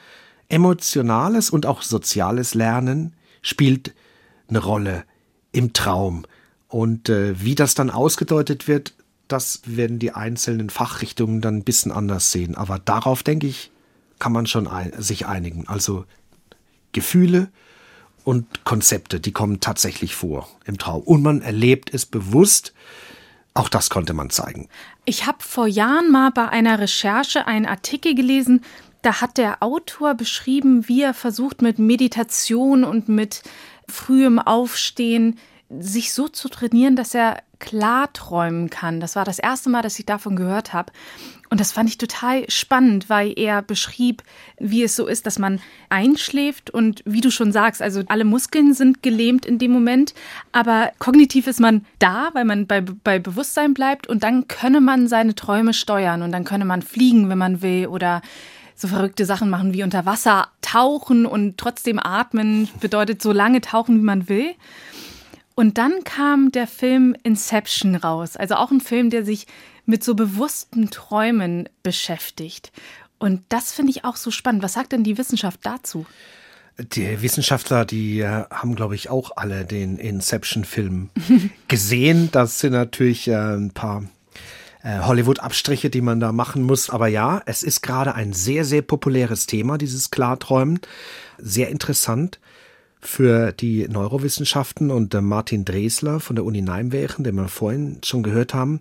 emotionales und auch soziales Lernen spielt eine Rolle im Traum. Und äh, wie das dann ausgedeutet wird, das werden die einzelnen Fachrichtungen dann ein bisschen anders sehen. Aber darauf, denke ich, kann man schon ein, sich einigen. Also Gefühle und Konzepte, die kommen tatsächlich vor im Traum. Und man erlebt es bewusst. Auch das konnte man zeigen. Ich habe vor Jahren mal bei einer Recherche einen Artikel gelesen, da hat der Autor beschrieben, wie er versucht mit Meditation und mit frühem Aufstehen sich so zu trainieren, dass er klar träumen kann. Das war das erste Mal, dass ich davon gehört habe. Und das fand ich total spannend, weil er beschrieb, wie es so ist, dass man einschläft und wie du schon sagst, also alle Muskeln sind gelähmt in dem Moment, aber kognitiv ist man da, weil man bei, bei Bewusstsein bleibt und dann könne man seine Träume steuern und dann könne man fliegen, wenn man will oder so verrückte Sachen machen wie unter Wasser tauchen und trotzdem atmen bedeutet so lange tauchen, wie man will. Und dann kam der Film Inception raus, also auch ein Film, der sich mit so bewussten Träumen beschäftigt. Und das finde ich auch so spannend. Was sagt denn die Wissenschaft dazu? Die Wissenschaftler, die äh, haben, glaube ich, auch alle den Inception-Film gesehen. Das sind natürlich äh, ein paar äh, Hollywood-Abstriche, die man da machen muss. Aber ja, es ist gerade ein sehr, sehr populäres Thema, dieses Klarträumen. Sehr interessant für die Neurowissenschaften und Martin Dresler von der Uni Nijmegen, den wir vorhin schon gehört haben.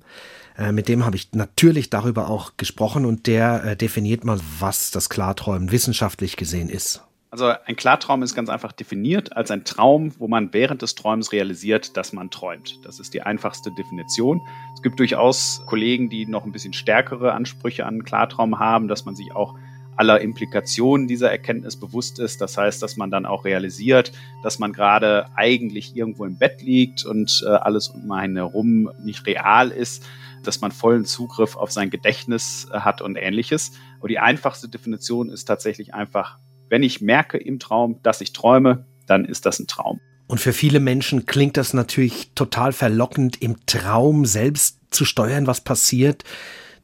Äh, mit dem habe ich natürlich darüber auch gesprochen und der äh, definiert mal, was das Klarträumen wissenschaftlich gesehen ist. Also ein Klartraum ist ganz einfach definiert als ein Traum, wo man während des Träums realisiert, dass man träumt. Das ist die einfachste Definition. Es gibt durchaus Kollegen, die noch ein bisschen stärkere Ansprüche an Klartraum haben, dass man sich auch aller Implikationen dieser Erkenntnis bewusst ist. Das heißt, dass man dann auch realisiert, dass man gerade eigentlich irgendwo im Bett liegt und äh, alles um einen herum nicht real ist, dass man vollen Zugriff auf sein Gedächtnis äh, hat und ähnliches. Aber die einfachste Definition ist tatsächlich einfach, wenn ich merke im Traum, dass ich träume, dann ist das ein Traum. Und für viele Menschen klingt das natürlich total verlockend, im Traum selbst zu steuern, was passiert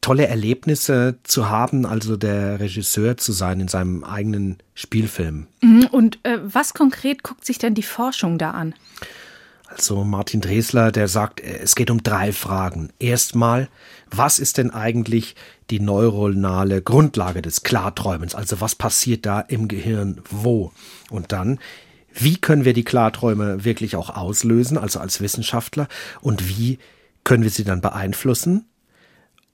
tolle Erlebnisse zu haben, also der Regisseur zu sein in seinem eigenen Spielfilm. Mhm, und äh, was konkret guckt sich denn die Forschung da an? Also Martin Dresler, der sagt, äh, es geht um drei Fragen. Erstmal, was ist denn eigentlich die neuronale Grundlage des Klarträumens? Also was passiert da im Gehirn wo? Und dann, wie können wir die Klarträume wirklich auch auslösen, also als Wissenschaftler? Und wie können wir sie dann beeinflussen?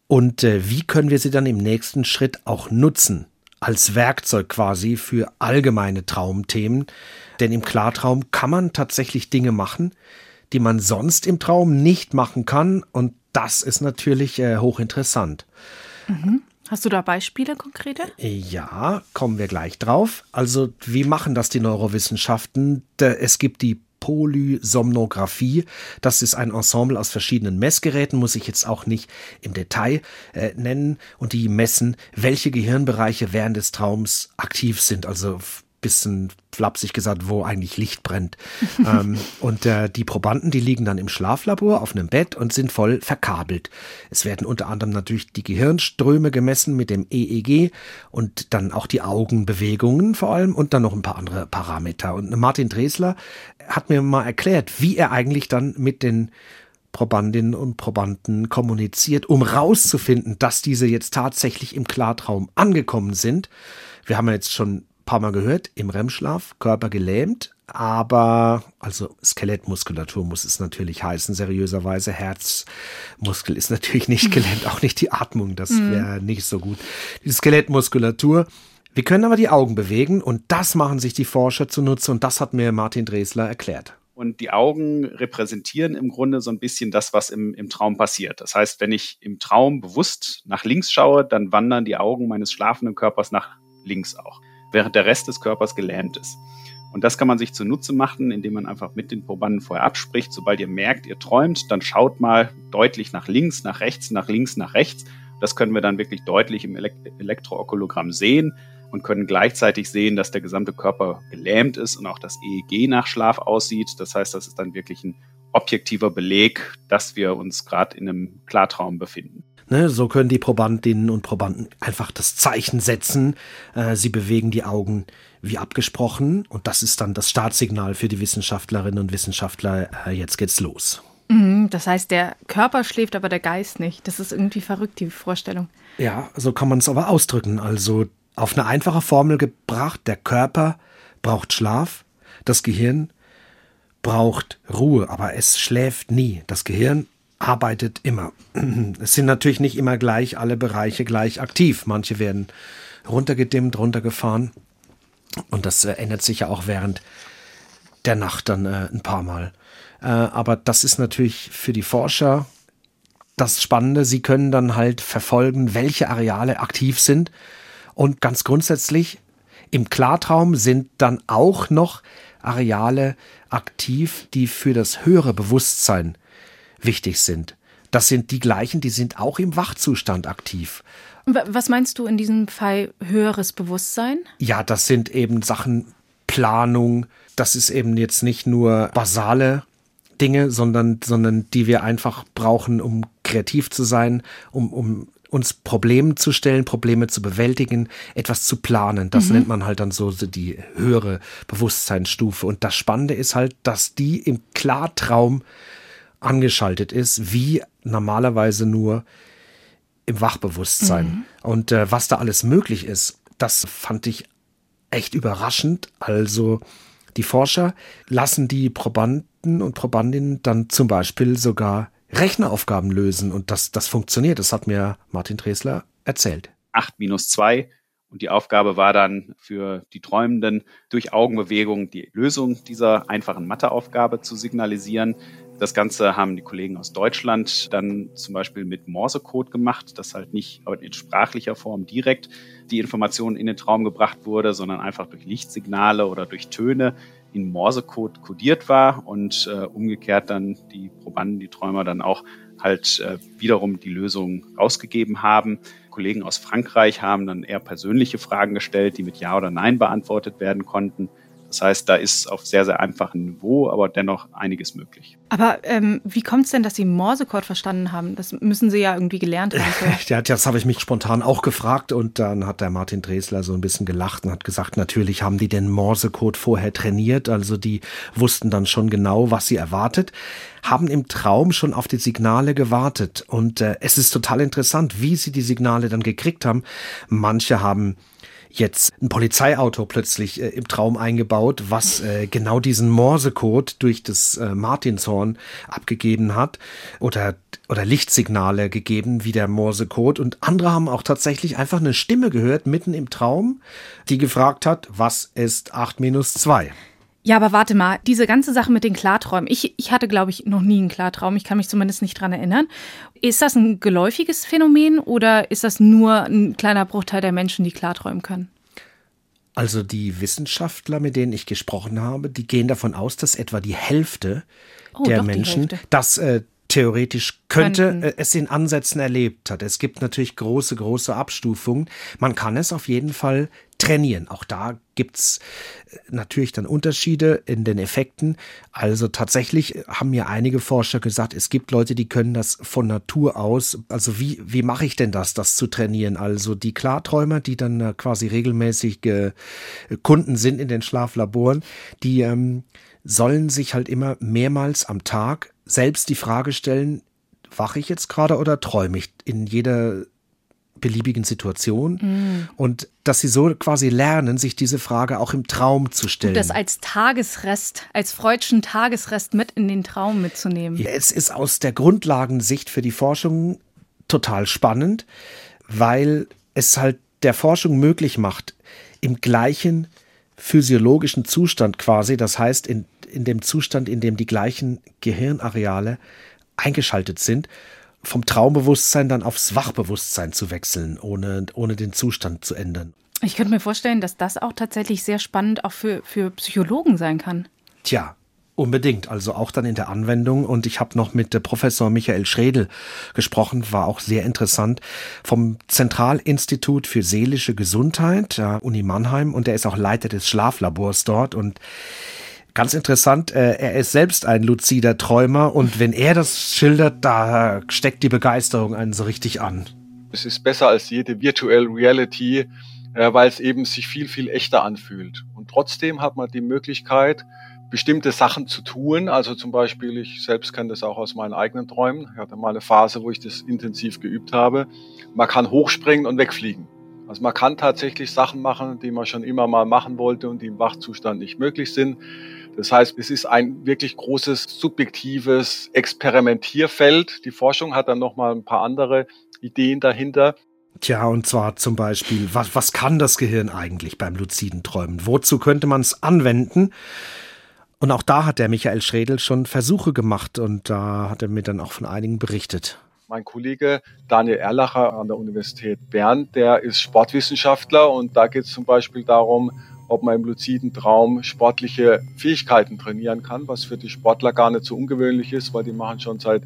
Und äh, wie können wir sie dann im nächsten Schritt auch nutzen? Als Werkzeug quasi für allgemeine Traumthemen. Denn im Klartraum kann man tatsächlich Dinge machen, die man sonst im Traum nicht machen kann. Und das ist natürlich äh, hochinteressant. Mhm. Hast du da Beispiele konkrete? Ja, kommen wir gleich drauf. Also, wie machen das die Neurowissenschaften? Es gibt die Polysomnographie. Das ist ein Ensemble aus verschiedenen Messgeräten, muss ich jetzt auch nicht im Detail äh, nennen. Und die messen, welche Gehirnbereiche während des Traums aktiv sind. Also bisschen flapsig gesagt, wo eigentlich Licht brennt. ähm, und äh, die Probanden, die liegen dann im Schlaflabor auf einem Bett und sind voll verkabelt. Es werden unter anderem natürlich die Gehirnströme gemessen mit dem EEG und dann auch die Augenbewegungen vor allem und dann noch ein paar andere Parameter. Und Martin Dresler hat mir mal erklärt, wie er eigentlich dann mit den Probandinnen und Probanden kommuniziert, um rauszufinden, dass diese jetzt tatsächlich im Klartraum angekommen sind. Wir haben ja jetzt schon paar Mal gehört, im REM-Schlaf, Körper gelähmt, aber also Skelettmuskulatur muss es natürlich heißen, seriöserweise. Herzmuskel ist natürlich nicht gelähmt, auch nicht die Atmung, das mhm. wäre nicht so gut. Die Skelettmuskulatur. Wir können aber die Augen bewegen und das machen sich die Forscher zunutze und das hat mir Martin Dresler erklärt. Und die Augen repräsentieren im Grunde so ein bisschen das, was im, im Traum passiert. Das heißt, wenn ich im Traum bewusst nach links schaue, dann wandern die Augen meines schlafenden Körpers nach links auch, während der Rest des Körpers gelähmt ist. Und das kann man sich zunutze machen, indem man einfach mit den Probanden vorher abspricht. Sobald ihr merkt, ihr träumt, dann schaut mal deutlich nach links, nach rechts, nach links, nach rechts. Das können wir dann wirklich deutlich im Elektrookulogramm sehen und können gleichzeitig sehen, dass der gesamte Körper gelähmt ist und auch das EEG nach Schlaf aussieht. Das heißt, das ist dann wirklich ein objektiver Beleg, dass wir uns gerade in einem Klartraum befinden. Ne, so können die Probandinnen und Probanden einfach das Zeichen setzen. Äh, sie bewegen die Augen wie abgesprochen und das ist dann das Startsignal für die Wissenschaftlerinnen und Wissenschaftler. Äh, jetzt geht's los. Mhm, das heißt, der Körper schläft, aber der Geist nicht. Das ist irgendwie verrückt, die Vorstellung. Ja, so kann man es aber ausdrücken. Also auf eine einfache Formel gebracht, der Körper braucht Schlaf, das Gehirn braucht Ruhe, aber es schläft nie. Das Gehirn arbeitet immer. Es sind natürlich nicht immer gleich alle Bereiche gleich aktiv. Manche werden runtergedimmt, runtergefahren. Und das äh, ändert sich ja auch während der Nacht dann äh, ein paar Mal. Äh, aber das ist natürlich für die Forscher das Spannende. Sie können dann halt verfolgen, welche Areale aktiv sind und ganz grundsätzlich im Klartraum sind dann auch noch Areale aktiv, die für das höhere Bewusstsein wichtig sind. Das sind die gleichen, die sind auch im Wachzustand aktiv. Was meinst du in diesem Fall höheres Bewusstsein? Ja, das sind eben Sachen Planung. Das ist eben jetzt nicht nur basale Dinge, sondern, sondern die wir einfach brauchen, um kreativ zu sein, um, um uns Probleme zu stellen, Probleme zu bewältigen, etwas zu planen. Das mhm. nennt man halt dann so die höhere Bewusstseinsstufe. Und das Spannende ist halt, dass die im Klartraum angeschaltet ist, wie normalerweise nur im Wachbewusstsein. Mhm. Und äh, was da alles möglich ist, das fand ich echt überraschend. Also die Forscher lassen die Probanden und Probandinnen dann zum Beispiel sogar Rechneraufgaben lösen und das, das funktioniert. Das hat mir Martin Dresler erzählt. 8 minus 2 und die Aufgabe war dann für die Träumenden durch Augenbewegung die Lösung dieser einfachen Matheaufgabe zu signalisieren. Das Ganze haben die Kollegen aus Deutschland dann zum Beispiel mit Morsecode gemacht, dass halt nicht in sprachlicher Form direkt die Information in den Traum gebracht wurde, sondern einfach durch Lichtsignale oder durch Töne in Morsecode kodiert war und äh, umgekehrt dann die Probanden, die Träumer dann auch halt äh, wiederum die Lösung rausgegeben haben. Kollegen aus Frankreich haben dann eher persönliche Fragen gestellt, die mit Ja oder Nein beantwortet werden konnten. Das heißt, da ist auf sehr, sehr einfachem Niveau, aber dennoch einiges möglich. Aber ähm, wie kommt es denn, dass Sie Morsecode verstanden haben? Das müssen Sie ja irgendwie gelernt haben. ja, das habe ich mich spontan auch gefragt und dann hat der Martin Dresler so ein bisschen gelacht und hat gesagt, natürlich haben die den Morsecode vorher trainiert, also die wussten dann schon genau, was sie erwartet, haben im Traum schon auf die Signale gewartet und äh, es ist total interessant, wie sie die Signale dann gekriegt haben. Manche haben jetzt ein Polizeiauto plötzlich äh, im Traum eingebaut, was äh, genau diesen Morsecode durch das äh, Martinshorn abgegeben hat oder oder Lichtsignale gegeben wie der Morsecode und andere haben auch tatsächlich einfach eine Stimme gehört mitten im Traum, die gefragt hat, was ist 8 minus 2? Ja, aber warte mal, diese ganze Sache mit den Klarträumen. Ich, ich hatte, glaube ich, noch nie einen Klartraum. Ich kann mich zumindest nicht dran erinnern. Ist das ein geläufiges Phänomen oder ist das nur ein kleiner Bruchteil der Menschen, die klarträumen können? Also die Wissenschaftler, mit denen ich gesprochen habe, die gehen davon aus, dass etwa die Hälfte oh, der Menschen Hälfte. das äh, theoretisch könnte äh, es in Ansätzen erlebt hat. Es gibt natürlich große, große Abstufungen. Man kann es auf jeden Fall trainieren. Auch da gibt's äh, natürlich dann Unterschiede in den Effekten. Also tatsächlich haben mir einige Forscher gesagt, es gibt Leute, die können das von Natur aus. Also wie, wie mache ich denn das, das zu trainieren? Also die Klarträumer, die dann äh, quasi regelmäßig äh, Kunden sind in den Schlaflaboren, die ähm, sollen sich halt immer mehrmals am Tag selbst die Frage stellen, wache ich jetzt gerade oder träume ich in jeder beliebigen Situation mm. und dass sie so quasi lernen, sich diese Frage auch im Traum zu stellen. Und das als Tagesrest, als freudschen Tagesrest mit in den Traum mitzunehmen. Es ist aus der Grundlagensicht für die Forschung total spannend, weil es halt der Forschung möglich macht, im gleichen physiologischen Zustand quasi, das heißt in, in dem Zustand, in dem die gleichen Gehirnareale eingeschaltet sind, vom Traumbewusstsein dann aufs Wachbewusstsein zu wechseln, ohne, ohne den Zustand zu ändern. Ich könnte mir vorstellen, dass das auch tatsächlich sehr spannend auch für, für Psychologen sein kann. Tja, Unbedingt, also auch dann in der Anwendung. Und ich habe noch mit Professor Michael Schredel gesprochen, war auch sehr interessant, vom Zentralinstitut für seelische Gesundheit, Uni Mannheim, und er ist auch Leiter des Schlaflabors dort. Und Ganz interessant, äh, er ist selbst ein luzider Träumer und wenn er das schildert, da steckt die Begeisterung einen so richtig an. Es ist besser als jede Virtual Reality, äh, weil es eben sich viel, viel echter anfühlt. Und trotzdem hat man die Möglichkeit, bestimmte Sachen zu tun. Also zum Beispiel, ich selbst kenne das auch aus meinen eigenen Träumen. Ich hatte mal eine Phase, wo ich das intensiv geübt habe. Man kann hochspringen und wegfliegen. Also man kann tatsächlich Sachen machen, die man schon immer mal machen wollte und die im Wachzustand nicht möglich sind. Das heißt, es ist ein wirklich großes subjektives Experimentierfeld. Die Forschung hat dann noch mal ein paar andere Ideen dahinter. Tja, und zwar zum Beispiel, was, was kann das Gehirn eigentlich beim luziden Träumen? Wozu könnte man es anwenden? Und auch da hat der Michael Schredel schon Versuche gemacht und da hat er mir dann auch von einigen berichtet. Mein Kollege Daniel Erlacher an der Universität Bern, der ist Sportwissenschaftler und da geht es zum Beispiel darum, ob man im luziden Traum sportliche Fähigkeiten trainieren kann, was für die Sportler gar nicht so ungewöhnlich ist, weil die machen schon seit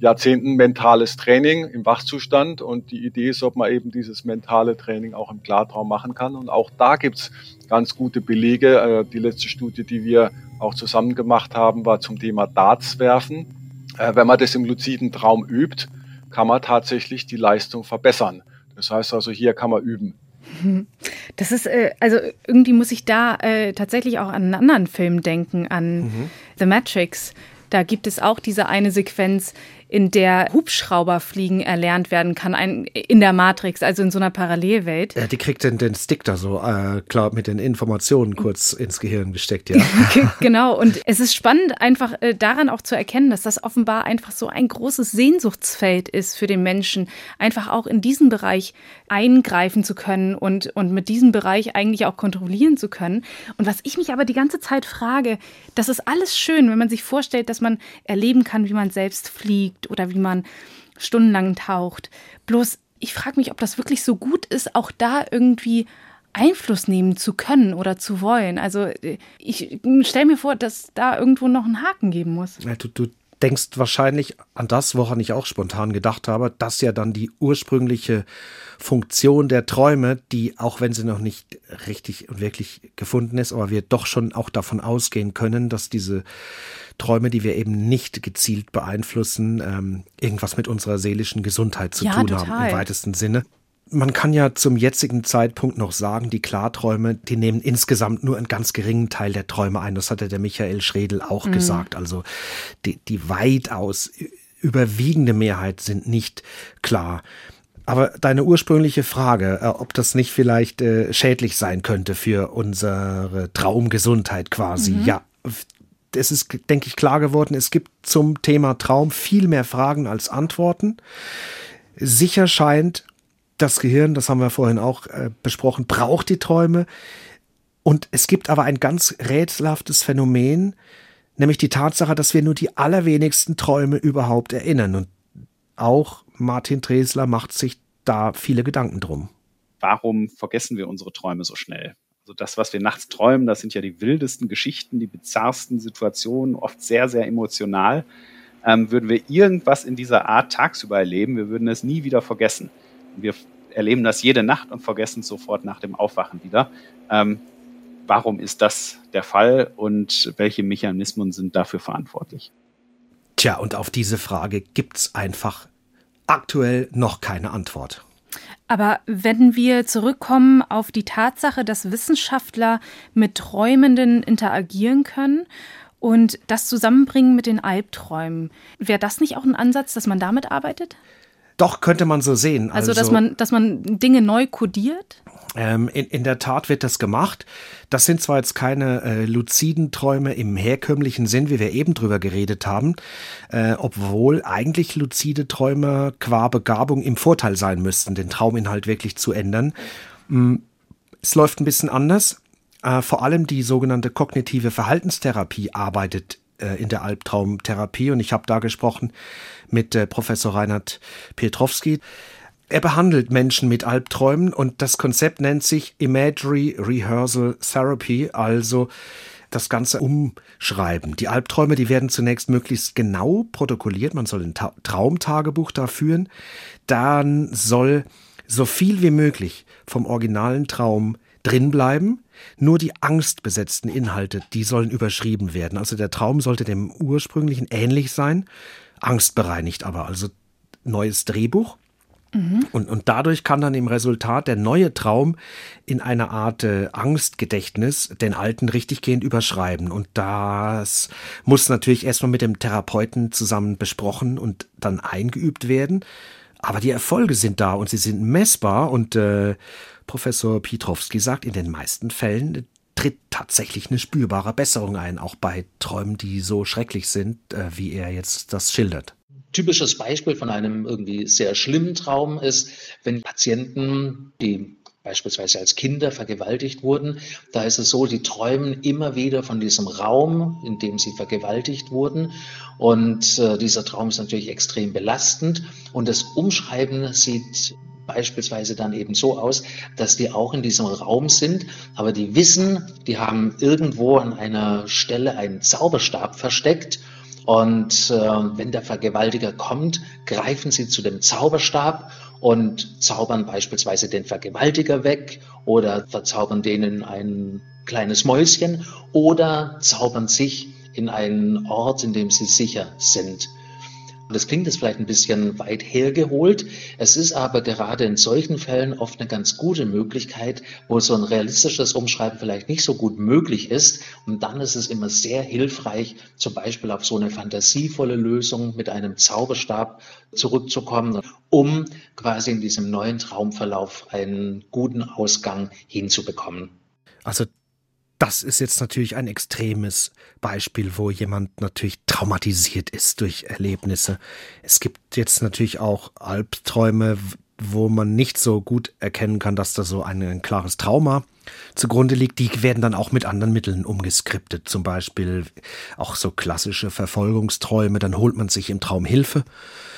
Jahrzehnten mentales Training im Wachzustand und die Idee ist, ob man eben dieses mentale Training auch im Klartraum machen kann. Und auch da gibt's ganz gute Belege. Äh, die letzte Studie, die wir auch zusammen gemacht haben, war zum Thema Darts werfen. Äh, wenn man das im luziden Traum übt, kann man tatsächlich die Leistung verbessern. Das heißt also, hier kann man üben. Das ist, äh, also irgendwie muss ich da äh, tatsächlich auch an einen anderen Film denken, an mhm. The Matrix. Da gibt es auch diese eine Sequenz, in der Hubschrauberfliegen erlernt werden kann, ein, in der Matrix, also in so einer Parallelwelt. Ja, die kriegt den, den Stick da so, äh, klar, mit den Informationen kurz ins Gehirn gesteckt, ja. genau, und es ist spannend, einfach äh, daran auch zu erkennen, dass das offenbar einfach so ein großes Sehnsuchtsfeld ist für den Menschen, einfach auch in diesen Bereich eingreifen zu können und, und mit diesem Bereich eigentlich auch kontrollieren zu können. Und was ich mich aber die ganze Zeit frage, das ist alles schön, wenn man sich vorstellt, dass man erleben kann, wie man selbst fliegt oder wie man stundenlang taucht. Bloß, ich frage mich, ob das wirklich so gut ist, auch da irgendwie Einfluss nehmen zu können oder zu wollen. Also ich stelle mir vor, dass da irgendwo noch einen Haken geben muss. Ja, du, du denkst wahrscheinlich an das, woran ich auch spontan gedacht habe, dass ja dann die ursprüngliche Funktion der Träume, die, auch wenn sie noch nicht richtig und wirklich gefunden ist, aber wir doch schon auch davon ausgehen können, dass diese Träume, die wir eben nicht gezielt beeinflussen, ähm, irgendwas mit unserer seelischen Gesundheit zu ja, tun total. haben im weitesten Sinne. Man kann ja zum jetzigen Zeitpunkt noch sagen, die Klarträume, die nehmen insgesamt nur einen ganz geringen Teil der Träume ein. Das hatte der Michael Schredel auch mhm. gesagt. Also die, die weitaus überwiegende Mehrheit sind nicht klar. Aber deine ursprüngliche Frage, äh, ob das nicht vielleicht äh, schädlich sein könnte für unsere Traumgesundheit quasi, mhm. ja, es ist, denke ich, klar geworden, es gibt zum Thema Traum viel mehr Fragen als Antworten. Sicher scheint, das Gehirn, das haben wir vorhin auch äh, besprochen, braucht die Träume. Und es gibt aber ein ganz rätselhaftes Phänomen, nämlich die Tatsache, dass wir nur die allerwenigsten Träume überhaupt erinnern. Und auch Martin Dresler macht sich da viele Gedanken drum. Warum vergessen wir unsere Träume so schnell? Also das, was wir nachts träumen, das sind ja die wildesten Geschichten, die bizarrsten Situationen, oft sehr, sehr emotional. Ähm, würden wir irgendwas in dieser Art tagsüber erleben, wir würden es nie wieder vergessen. Wir erleben das jede Nacht und vergessen es sofort nach dem Aufwachen wieder. Ähm, warum ist das der Fall und welche Mechanismen sind dafür verantwortlich? Tja, und auf diese Frage gibt es einfach aktuell noch keine Antwort. Aber wenn wir zurückkommen auf die Tatsache, dass Wissenschaftler mit Träumenden interagieren können und das zusammenbringen mit den Albträumen, wäre das nicht auch ein Ansatz, dass man damit arbeitet? Doch, könnte man so sehen. Also, also dass, man, dass man Dinge neu kodiert? Ähm, in, in der Tat wird das gemacht. Das sind zwar jetzt keine äh, luziden Träume im herkömmlichen Sinn, wie wir eben drüber geredet haben, äh, obwohl eigentlich luzide Träume qua Begabung im Vorteil sein müssten, den Trauminhalt wirklich zu ändern. Mm, es läuft ein bisschen anders. Äh, vor allem die sogenannte kognitive Verhaltenstherapie arbeitet äh, in der Albtraumtherapie und ich habe da gesprochen mit äh, Professor Reinhard Pietrowski. Er behandelt Menschen mit Albträumen und das Konzept nennt sich Imagery Rehearsal Therapy, also das Ganze umschreiben. Die Albträume, die werden zunächst möglichst genau protokolliert. Man soll ein Ta Traumtagebuch da führen. Dann soll so viel wie möglich vom originalen Traum drin bleiben. Nur die angstbesetzten Inhalte, die sollen überschrieben werden. Also der Traum sollte dem ursprünglichen ähnlich sein, angstbereinigt aber, also neues Drehbuch. Und, und dadurch kann dann im Resultat der neue Traum in einer Art äh, Angstgedächtnis den alten richtiggehend überschreiben. Und das muss natürlich erstmal mit dem Therapeuten zusammen besprochen und dann eingeübt werden. Aber die Erfolge sind da und sie sind messbar und äh, Professor Pietrowski sagt, in den meisten Fällen tritt tatsächlich eine spürbare Besserung ein, auch bei Träumen, die so schrecklich sind, äh, wie er jetzt das schildert. Typisches Beispiel von einem irgendwie sehr schlimmen Traum ist, wenn Patienten, die beispielsweise als Kinder vergewaltigt wurden, da ist es so, die träumen immer wieder von diesem Raum, in dem sie vergewaltigt wurden. Und äh, dieser Traum ist natürlich extrem belastend. Und das Umschreiben sieht beispielsweise dann eben so aus, dass die auch in diesem Raum sind, aber die wissen, die haben irgendwo an einer Stelle einen Zauberstab versteckt und äh, wenn der Vergewaltiger kommt, greifen sie zu dem Zauberstab und zaubern beispielsweise den Vergewaltiger weg oder verzaubern denen ein kleines Mäuschen oder zaubern sich in einen Ort, in dem sie sicher sind. Das klingt jetzt vielleicht ein bisschen weit hergeholt. Es ist aber gerade in solchen Fällen oft eine ganz gute Möglichkeit, wo so ein realistisches Umschreiben vielleicht nicht so gut möglich ist. Und dann ist es immer sehr hilfreich, zum Beispiel auf so eine fantasievolle Lösung mit einem Zauberstab zurückzukommen, um quasi in diesem neuen Traumverlauf einen guten Ausgang hinzubekommen. Also das ist jetzt natürlich ein extremes Beispiel, wo jemand natürlich traumatisiert ist durch Erlebnisse. Es gibt jetzt natürlich auch Albträume, wo man nicht so gut erkennen kann, dass da so ein, ein, klares Trauma zugrunde liegt. Die werden dann auch mit anderen Mitteln umgeskriptet. Zum Beispiel auch so klassische Verfolgungsträume. Dann holt man sich im Traum Hilfe.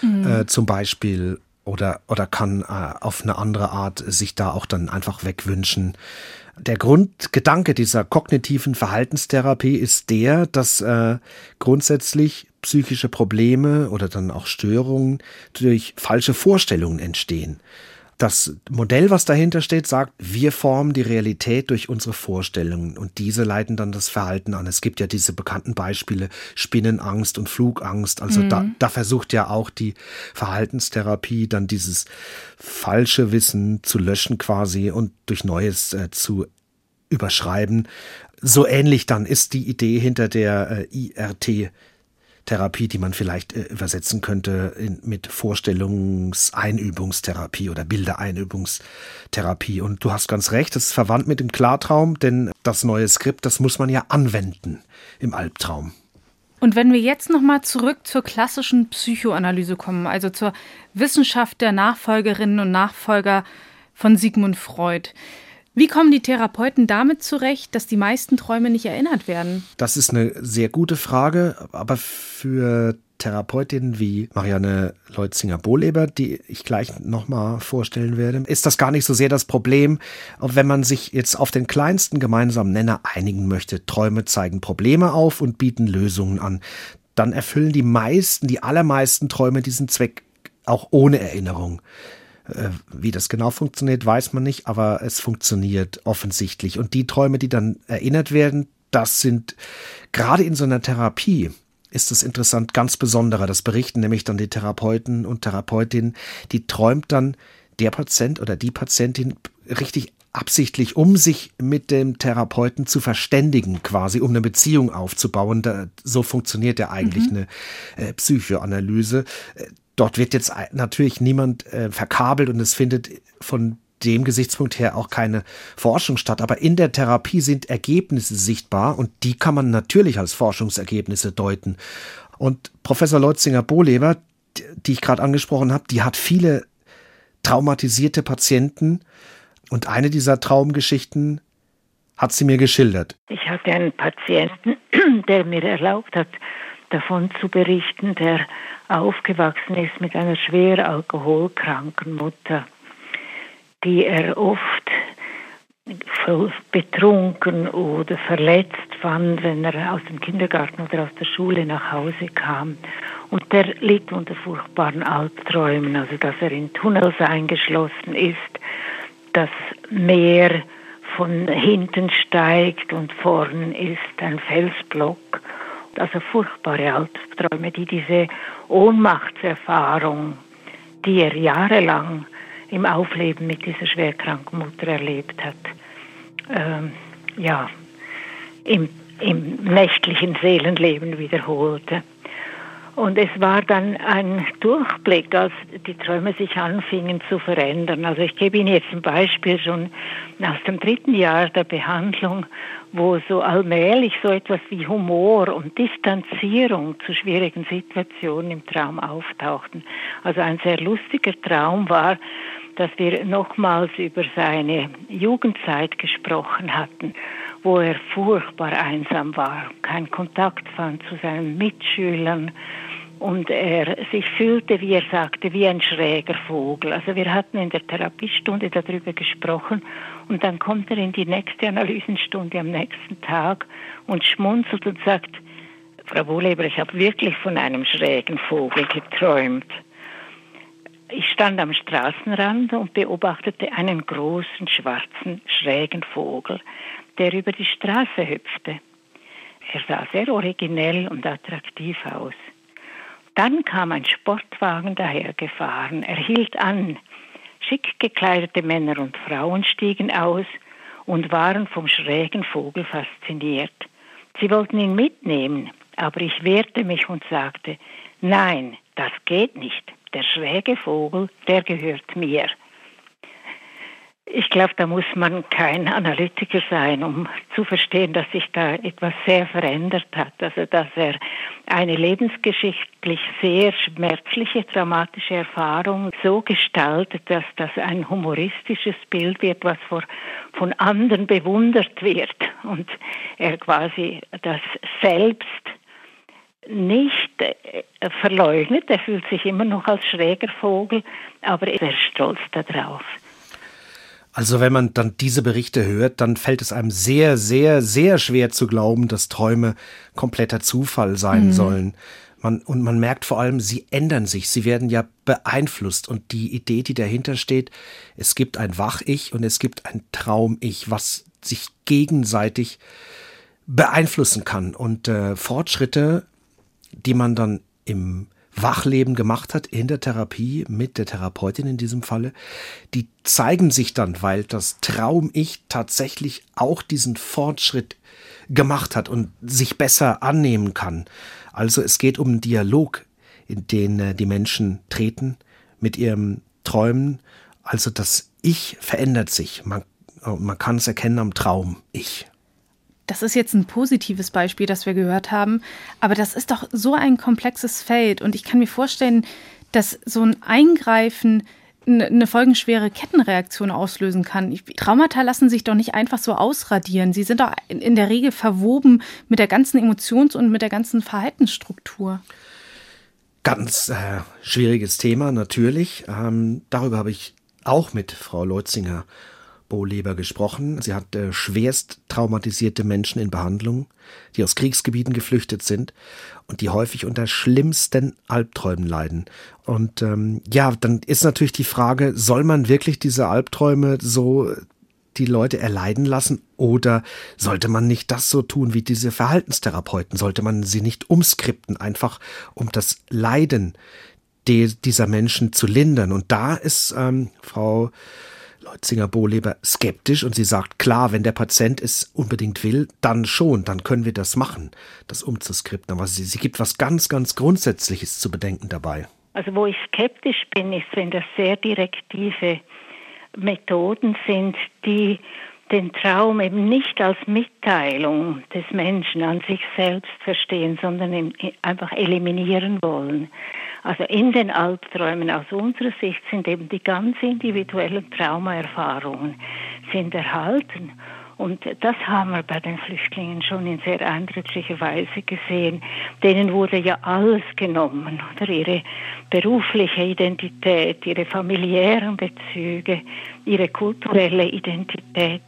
Mhm. Äh, zum Beispiel oder, oder kann äh, auf eine andere Art sich da auch dann einfach wegwünschen. Der Grundgedanke dieser kognitiven Verhaltenstherapie ist der, dass äh, grundsätzlich psychische Probleme oder dann auch Störungen durch falsche Vorstellungen entstehen. Das Modell, was dahinter steht, sagt, wir formen die Realität durch unsere Vorstellungen und diese leiten dann das Verhalten an. Es gibt ja diese bekannten Beispiele Spinnenangst und Flugangst. Also mhm. da, da versucht ja auch die Verhaltenstherapie dann dieses falsche Wissen zu löschen quasi und durch Neues äh, zu überschreiben. So ähnlich dann ist die Idee hinter der äh, IRT Therapie, die man vielleicht äh, übersetzen könnte in, mit Vorstellungseinübungstherapie oder Bildereinübungstherapie. Und du hast ganz recht, das ist verwandt mit dem Klartraum, denn das neue Skript, das muss man ja anwenden im Albtraum. Und wenn wir jetzt nochmal zurück zur klassischen Psychoanalyse kommen, also zur Wissenschaft der Nachfolgerinnen und Nachfolger von Sigmund Freud, wie kommen die Therapeuten damit zurecht, dass die meisten Träume nicht erinnert werden? Das ist eine sehr gute Frage, aber für Therapeutinnen wie Marianne Leutzinger-Bohleber, die ich gleich nochmal vorstellen werde, ist das gar nicht so sehr das Problem, wenn man sich jetzt auf den kleinsten gemeinsamen Nenner einigen möchte. Träume zeigen Probleme auf und bieten Lösungen an. Dann erfüllen die meisten, die allermeisten Träume diesen Zweck auch ohne Erinnerung. Äh, wie das genau funktioniert, weiß man nicht, aber es funktioniert offensichtlich. Und die Träume, die dann erinnert werden, das sind gerade in so einer Therapie, ist es interessant, ganz besonderer. Das berichten nämlich dann die Therapeuten und Therapeutinnen. Die träumt dann der Patient oder die Patientin richtig absichtlich, um sich mit dem Therapeuten zu verständigen, quasi, um eine Beziehung aufzubauen. Da, so funktioniert ja eigentlich mhm. eine äh, Psychoanalyse. Dort wird jetzt natürlich niemand äh, verkabelt und es findet von dem Gesichtspunkt her auch keine Forschung statt. Aber in der Therapie sind Ergebnisse sichtbar und die kann man natürlich als Forschungsergebnisse deuten. Und Professor Leutzinger-Bohleber, die ich gerade angesprochen habe, die hat viele traumatisierte Patienten und eine dieser Traumgeschichten hat sie mir geschildert. Ich hatte einen Patienten, der mir erlaubt hat, davon zu berichten, der aufgewachsen ist mit einer schwer alkoholkranken Mutter, die er oft betrunken oder verletzt fand, wenn er aus dem Kindergarten oder aus der Schule nach Hause kam. Und der liegt unter furchtbaren Albträumen, also dass er in Tunnels eingeschlossen ist, das Meer von hinten steigt und vorn ist ein Felsblock. Also furchtbare Albträume, die diese Ohnmachtserfahrung, die er jahrelang im Aufleben mit dieser schwerkranken Mutter erlebt hat, ähm, ja, im, im nächtlichen Seelenleben wiederholte. Und es war dann ein Durchblick, als die Träume sich anfingen zu verändern. Also ich gebe Ihnen jetzt ein Beispiel schon aus dem dritten Jahr der Behandlung, wo so allmählich so etwas wie Humor und Distanzierung zu schwierigen Situationen im Traum auftauchten. Also ein sehr lustiger Traum war, dass wir nochmals über seine Jugendzeit gesprochen hatten, wo er furchtbar einsam war, keinen Kontakt fand zu seinen Mitschülern und er sich fühlte, wie er sagte, wie ein schräger Vogel. Also wir hatten in der Therapiestunde darüber gesprochen und dann kommt er in die nächste Analysenstunde am nächsten Tag und schmunzelt und sagt, Frau Wohleber, ich habe wirklich von einem schrägen Vogel geträumt. Ich stand am Straßenrand und beobachtete einen großen, schwarzen, schrägen Vogel, der über die Straße hüpfte. Er sah sehr originell und attraktiv aus. Dann kam ein Sportwagen dahergefahren. Er hielt an. Schick gekleidete Männer und Frauen stiegen aus und waren vom schrägen Vogel fasziniert. Sie wollten ihn mitnehmen, aber ich wehrte mich und sagte, nein, das geht nicht. Der schräge Vogel, der gehört mir. Ich glaube, da muss man kein Analytiker sein, um zu verstehen, dass sich da etwas sehr verändert hat. Also, dass er eine lebensgeschichtlich sehr schmerzliche, dramatische Erfahrung so gestaltet, dass das ein humoristisches Bild wird, was vor, von anderen bewundert wird. Und er quasi das selbst nicht äh, verleugnet. Er fühlt sich immer noch als schräger Vogel, aber er ist stolz darauf. Also wenn man dann diese Berichte hört, dann fällt es einem sehr, sehr, sehr schwer zu glauben, dass Träume kompletter Zufall sein mhm. sollen. Man, und man merkt vor allem, sie ändern sich, sie werden ja beeinflusst. Und die Idee, die dahinter steht, es gibt ein Wach-Ich und es gibt ein Traum-Ich, was sich gegenseitig beeinflussen kann. Und äh, Fortschritte, die man dann im Wachleben gemacht hat in der Therapie mit der Therapeutin in diesem Falle, die zeigen sich dann, weil das Traum-Ich tatsächlich auch diesen Fortschritt gemacht hat und sich besser annehmen kann. Also es geht um einen Dialog, in den äh, die Menschen treten mit ihrem Träumen. Also das Ich verändert sich. Man, man kann es erkennen am Traum. Das ist jetzt ein positives Beispiel, das wir gehört haben, aber das ist doch so ein komplexes Feld und ich kann mir vorstellen, dass so ein Eingreifen eine folgenschwere Kettenreaktion auslösen kann. Traumata lassen sich doch nicht einfach so ausradieren. Sie sind doch in der Regel verwoben mit der ganzen Emotions- und mit der ganzen Verhaltensstruktur. Ganz äh, schwieriges Thema, natürlich. Ähm, darüber habe ich auch mit Frau Leutzinger Bohleber gesprochen. Sie hat äh, schwerst traumatisierte Menschen in Behandlung, die aus Kriegsgebieten geflüchtet sind und die häufig unter schlimmsten Albträumen leiden. Und ähm, ja, dann ist natürlich die Frage, soll man wirklich diese Albträume so die Leute erleiden lassen oder sollte man nicht das so tun wie diese Verhaltenstherapeuten? Sollte man sie nicht umskripten, einfach um das Leiden dieser Menschen zu lindern? Und da ist ähm, Frau Leutzinger-Bohleber skeptisch und sie sagt, klar, wenn der Patient es unbedingt will, dann schon, dann können wir das machen, das umzuskripten. Aber sie, sie gibt was ganz, ganz Grundsätzliches zu bedenken dabei. Also wo ich skeptisch bin, ist, wenn das sehr direktive Methoden sind, die den Traum eben nicht als Mitteilung des Menschen an sich selbst verstehen, sondern einfach eliminieren wollen. Also in den Albträumen aus unserer Sicht sind eben die ganz individuellen Traumaerfahrungen sind erhalten. Und das haben wir bei den Flüchtlingen schon in sehr eindrücklicher Weise gesehen. Denen wurde ja alles genommen, oder ihre berufliche Identität, ihre familiären Bezüge, ihre kulturelle Identität.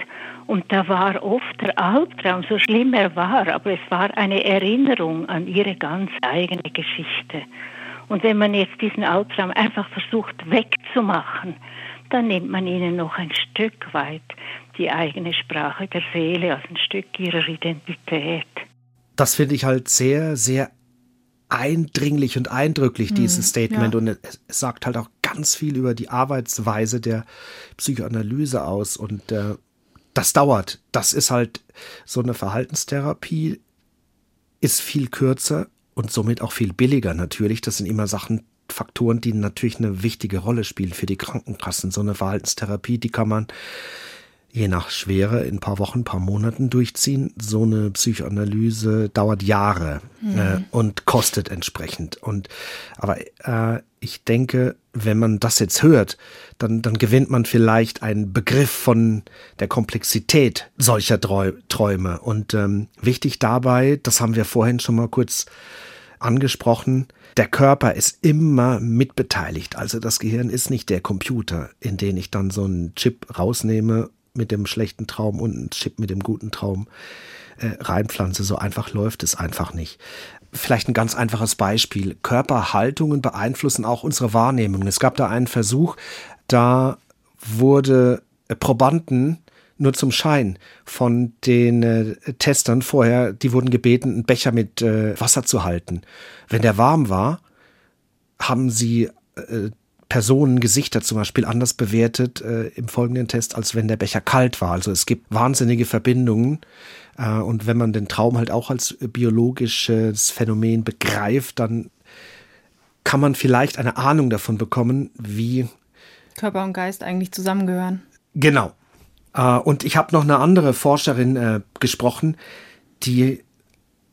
Und da war oft der Albtraum, so schlimm er war, aber es war eine Erinnerung an ihre ganz eigene Geschichte. Und wenn man jetzt diesen Albtraum einfach versucht wegzumachen, dann nimmt man ihnen noch ein Stück weit die eigene Sprache der Seele, als ein Stück ihrer Identität. Das finde ich halt sehr, sehr eindringlich und eindrücklich, dieses mhm, Statement. Ja. Und es sagt halt auch ganz viel über die Arbeitsweise der Psychoanalyse aus. Und äh, das dauert. Das ist halt so eine Verhaltenstherapie, ist viel kürzer und somit auch viel billiger natürlich. Das sind immer Sachen, Faktoren, die natürlich eine wichtige Rolle spielen für die Krankenkassen. So eine Verhaltenstherapie, die kann man je nach Schwere in ein paar Wochen, ein paar Monaten durchziehen. So eine Psychoanalyse dauert Jahre mhm. äh, und kostet entsprechend. Und aber äh, ich denke, wenn man das jetzt hört, dann, dann gewinnt man vielleicht einen Begriff von der Komplexität solcher Träume. Und ähm, wichtig dabei, das haben wir vorhin schon mal kurz angesprochen, der Körper ist immer mitbeteiligt. Also das Gehirn ist nicht der Computer, in den ich dann so einen Chip rausnehme mit dem schlechten Traum und einen Chip mit dem guten Traum äh, reinpflanze. So einfach läuft es einfach nicht. Vielleicht ein ganz einfaches Beispiel. Körperhaltungen beeinflussen auch unsere Wahrnehmung. Es gab da einen Versuch, da wurde Probanden nur zum Schein von den äh, Testern vorher, die wurden gebeten, einen Becher mit äh, Wasser zu halten. Wenn der warm war, haben sie äh, Personen, Gesichter zum Beispiel anders bewertet äh, im folgenden Test, als wenn der Becher kalt war. Also es gibt wahnsinnige Verbindungen. Äh, und wenn man den Traum halt auch als biologisches Phänomen begreift, dann kann man vielleicht eine Ahnung davon bekommen, wie Körper und Geist eigentlich zusammengehören. Genau. Äh, und ich habe noch eine andere Forscherin äh, gesprochen, die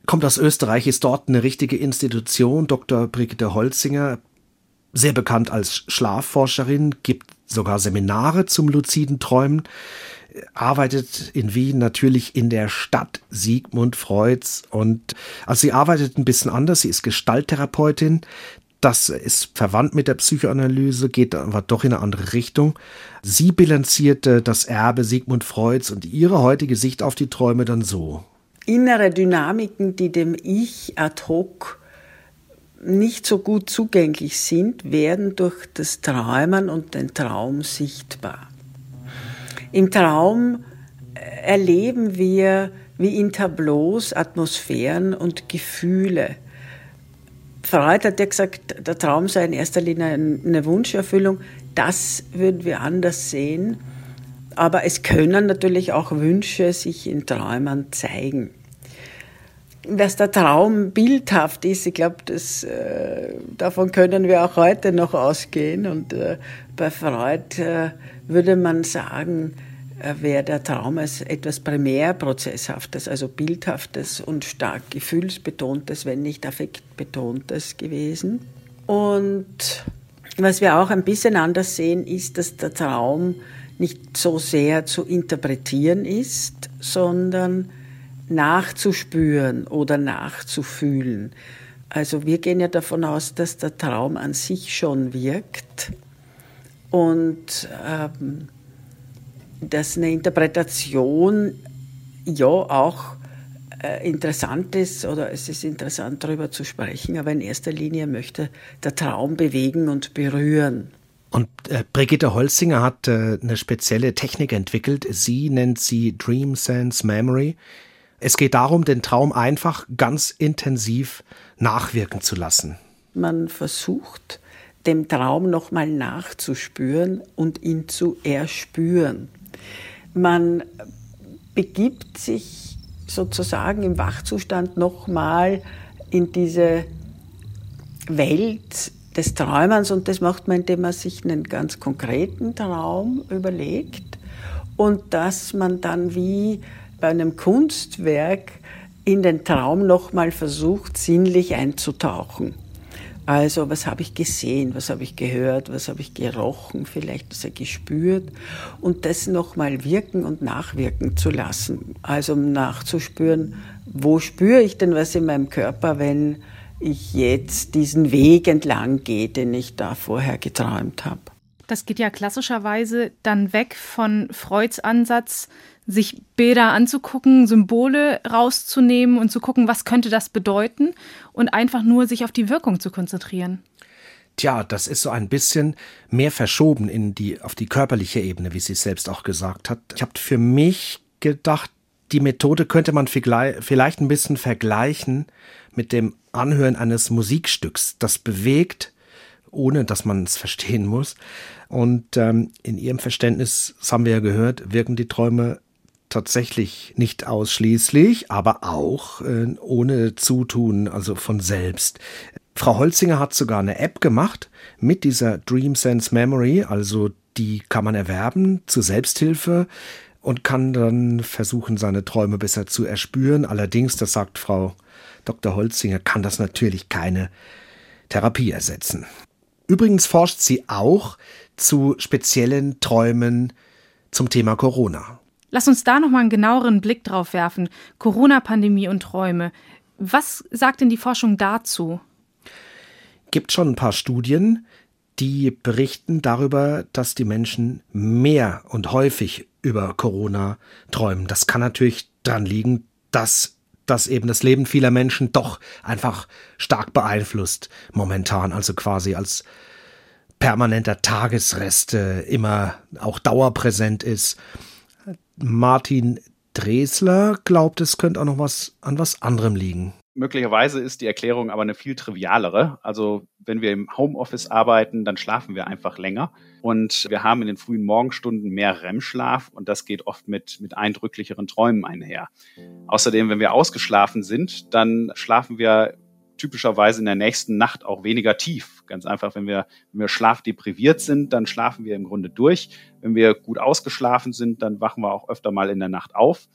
kommt aus Österreich, ist dort eine richtige Institution, Dr. Brigitte Holzinger, sehr bekannt als Schlafforscherin, gibt sogar Seminare zum luziden Träumen, arbeitet in Wien natürlich in der Stadt Sigmund Freuds. Und also sie arbeitet ein bisschen anders, sie ist Gestalttherapeutin, das ist verwandt mit der Psychoanalyse, geht aber doch in eine andere Richtung. Sie bilanzierte das Erbe Sigmund Freuds und ihre heutige Sicht auf die Träume dann so. Innere Dynamiken, die dem Ich ad hoc nicht so gut zugänglich sind, werden durch das Träumen und den Traum sichtbar. Im Traum erleben wir wie in Tableaus Atmosphären und Gefühle. Freud hat ja gesagt, der Traum sei in erster Linie eine Wunscherfüllung. Das würden wir anders sehen. Aber es können natürlich auch Wünsche sich in Träumen zeigen. Dass der Traum bildhaft ist, ich glaube, äh, davon können wir auch heute noch ausgehen. Und äh, bei Freud äh, würde man sagen, wäre der Traum als etwas Primärprozesshaftes, also Bildhaftes und stark Gefühlsbetontes, wenn nicht Affektbetontes gewesen. Und was wir auch ein bisschen anders sehen, ist, dass der Traum nicht so sehr zu interpretieren ist, sondern nachzuspüren oder nachzufühlen. Also wir gehen ja davon aus, dass der Traum an sich schon wirkt und ähm, dass eine Interpretation ja auch äh, interessant ist oder es ist interessant darüber zu sprechen, aber in erster Linie möchte der Traum bewegen und berühren. Und äh, Brigitte Holzinger hat äh, eine spezielle Technik entwickelt. Sie nennt sie Dream Sense Memory. Es geht darum, den Traum einfach ganz intensiv nachwirken zu lassen. Man versucht, dem Traum nochmal nachzuspüren und ihn zu erspüren. Man begibt sich sozusagen im Wachzustand nochmal in diese Welt des Träumens und das macht man, indem man sich einen ganz konkreten Traum überlegt und dass man dann wie bei einem Kunstwerk in den Traum nochmal versucht, sinnlich einzutauchen. Also, was habe ich gesehen, was habe ich gehört, was habe ich gerochen, vielleicht was er gespürt und das nochmal wirken und nachwirken zu lassen. Also, um nachzuspüren, wo spüre ich denn was in meinem Körper, wenn ich jetzt diesen Weg entlang gehe, den ich da vorher geträumt habe. Das geht ja klassischerweise dann weg von Freuds Ansatz, sich Bilder anzugucken, Symbole rauszunehmen und zu gucken, was könnte das bedeuten und einfach nur sich auf die Wirkung zu konzentrieren. Tja, das ist so ein bisschen mehr verschoben in die, auf die körperliche Ebene, wie sie es selbst auch gesagt hat. Ich habe für mich gedacht, die Methode könnte man vielleicht ein bisschen vergleichen mit dem Anhören eines Musikstücks. Das bewegt, ohne dass man es verstehen muss. Und ähm, in ihrem Verständnis, das haben wir ja gehört, wirken die Träume tatsächlich nicht ausschließlich, aber auch äh, ohne Zutun, also von selbst. Frau Holzinger hat sogar eine App gemacht mit dieser Dream Sense Memory, also die kann man erwerben zur Selbsthilfe und kann dann versuchen, seine Träume besser zu erspüren. Allerdings, das sagt Frau Dr. Holzinger, kann das natürlich keine Therapie ersetzen. Übrigens forscht sie auch zu speziellen Träumen zum Thema Corona. Lass uns da nochmal einen genaueren Blick drauf werfen. Corona-Pandemie und Träume. Was sagt denn die Forschung dazu? Gibt schon ein paar Studien, die berichten darüber, dass die Menschen mehr und häufig über Corona träumen. Das kann natürlich dran liegen, dass das eben das Leben vieler Menschen doch einfach stark beeinflusst momentan, also quasi als permanenter Tagesrest immer auch dauerpräsent ist. Martin Dresler glaubt, es könnte auch noch was an was anderem liegen. Möglicherweise ist die Erklärung aber eine viel trivialere. Also wenn wir im Homeoffice arbeiten, dann schlafen wir einfach länger und wir haben in den frühen Morgenstunden mehr REM-Schlaf und das geht oft mit, mit eindrücklicheren Träumen einher. Außerdem, wenn wir ausgeschlafen sind, dann schlafen wir typischerweise in der nächsten Nacht auch weniger tief. Ganz einfach, wenn wir, wenn wir schlafdepriviert sind, dann schlafen wir im Grunde durch. Wenn wir gut ausgeschlafen sind, dann wachen wir auch öfter mal in der Nacht auf.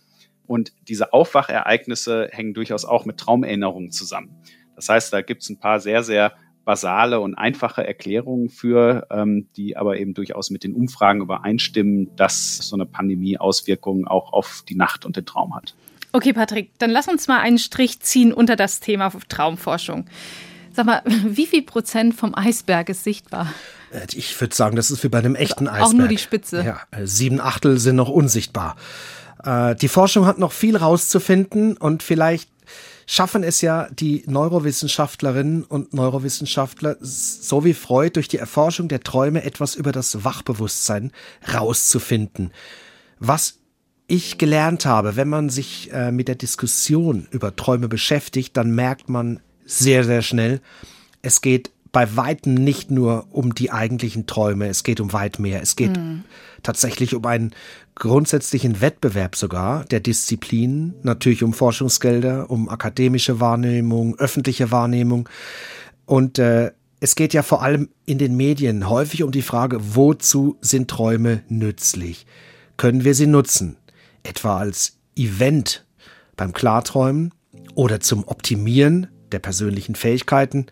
Und diese Aufwachereignisse hängen durchaus auch mit Traumerinnerungen zusammen. Das heißt, da gibt es ein paar sehr, sehr basale und einfache Erklärungen für, ähm, die aber eben durchaus mit den Umfragen übereinstimmen, dass so eine Pandemie Auswirkungen auch auf die Nacht und den Traum hat. Okay, Patrick, dann lass uns mal einen Strich ziehen unter das Thema Traumforschung. Sag mal, wie viel Prozent vom Eisberg ist sichtbar? Äh, ich würde sagen, das ist wie bei einem echten Eisberg. Auch nur die Spitze. Ja, äh, sieben Achtel sind noch unsichtbar. Äh, die Forschung hat noch viel rauszufinden und vielleicht schaffen es ja die Neurowissenschaftlerinnen und Neurowissenschaftler, so wie Freud, durch die Erforschung der Träume etwas über das Wachbewusstsein rauszufinden. Was ich gelernt habe, wenn man sich äh, mit der Diskussion über Träume beschäftigt, dann merkt man sehr, sehr schnell, es geht bei weitem nicht nur um die eigentlichen Träume, es geht um weit mehr. Es geht mhm. tatsächlich um einen grundsätzlichen Wettbewerb sogar der Disziplinen, natürlich um Forschungsgelder, um akademische Wahrnehmung, öffentliche Wahrnehmung. Und äh, es geht ja vor allem in den Medien häufig um die Frage, wozu sind Träume nützlich? Können wir sie nutzen? Etwa als Event beim Klarträumen oder zum Optimieren der persönlichen Fähigkeiten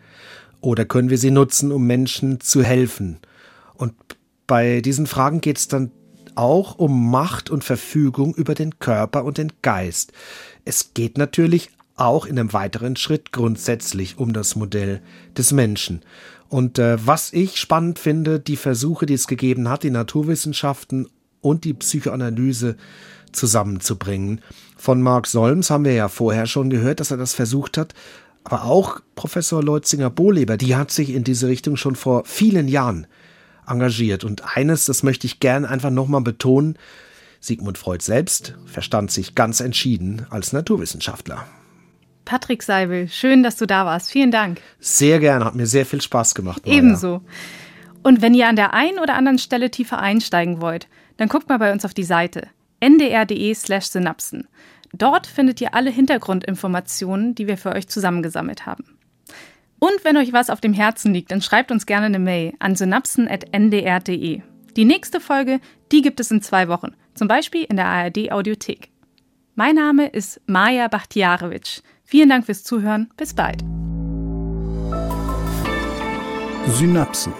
oder können wir sie nutzen, um Menschen zu helfen? Und bei diesen Fragen geht es dann auch um Macht und Verfügung über den Körper und den Geist. Es geht natürlich auch in einem weiteren Schritt grundsätzlich um das Modell des Menschen. Und äh, was ich spannend finde, die Versuche, die es gegeben hat, die Naturwissenschaften und die Psychoanalyse zusammenzubringen. Von Mark Solms haben wir ja vorher schon gehört, dass er das versucht hat. Aber auch Professor Leutzinger-Bohleber, die hat sich in diese Richtung schon vor vielen Jahren engagiert. Und eines, das möchte ich gern einfach nochmal betonen, Sigmund Freud selbst verstand sich ganz entschieden als Naturwissenschaftler. Patrick Seibel, schön, dass du da warst. Vielen Dank. Sehr gern, hat mir sehr viel Spaß gemacht. Maja. Ebenso. Und wenn ihr an der einen oder anderen Stelle tiefer einsteigen wollt, dann guckt mal bei uns auf die Seite ndr.de/slash synapsen. Dort findet ihr alle Hintergrundinformationen, die wir für euch zusammengesammelt haben. Und wenn euch was auf dem Herzen liegt, dann schreibt uns gerne eine Mail an synapsen.ndr.de. Die nächste Folge, die gibt es in zwei Wochen, zum Beispiel in der ARD Audiothek. Mein Name ist Maja Bachtiarewitsch. Vielen Dank fürs Zuhören. Bis bald. Synapsen.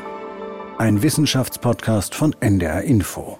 Ein Wissenschaftspodcast von NDR Info.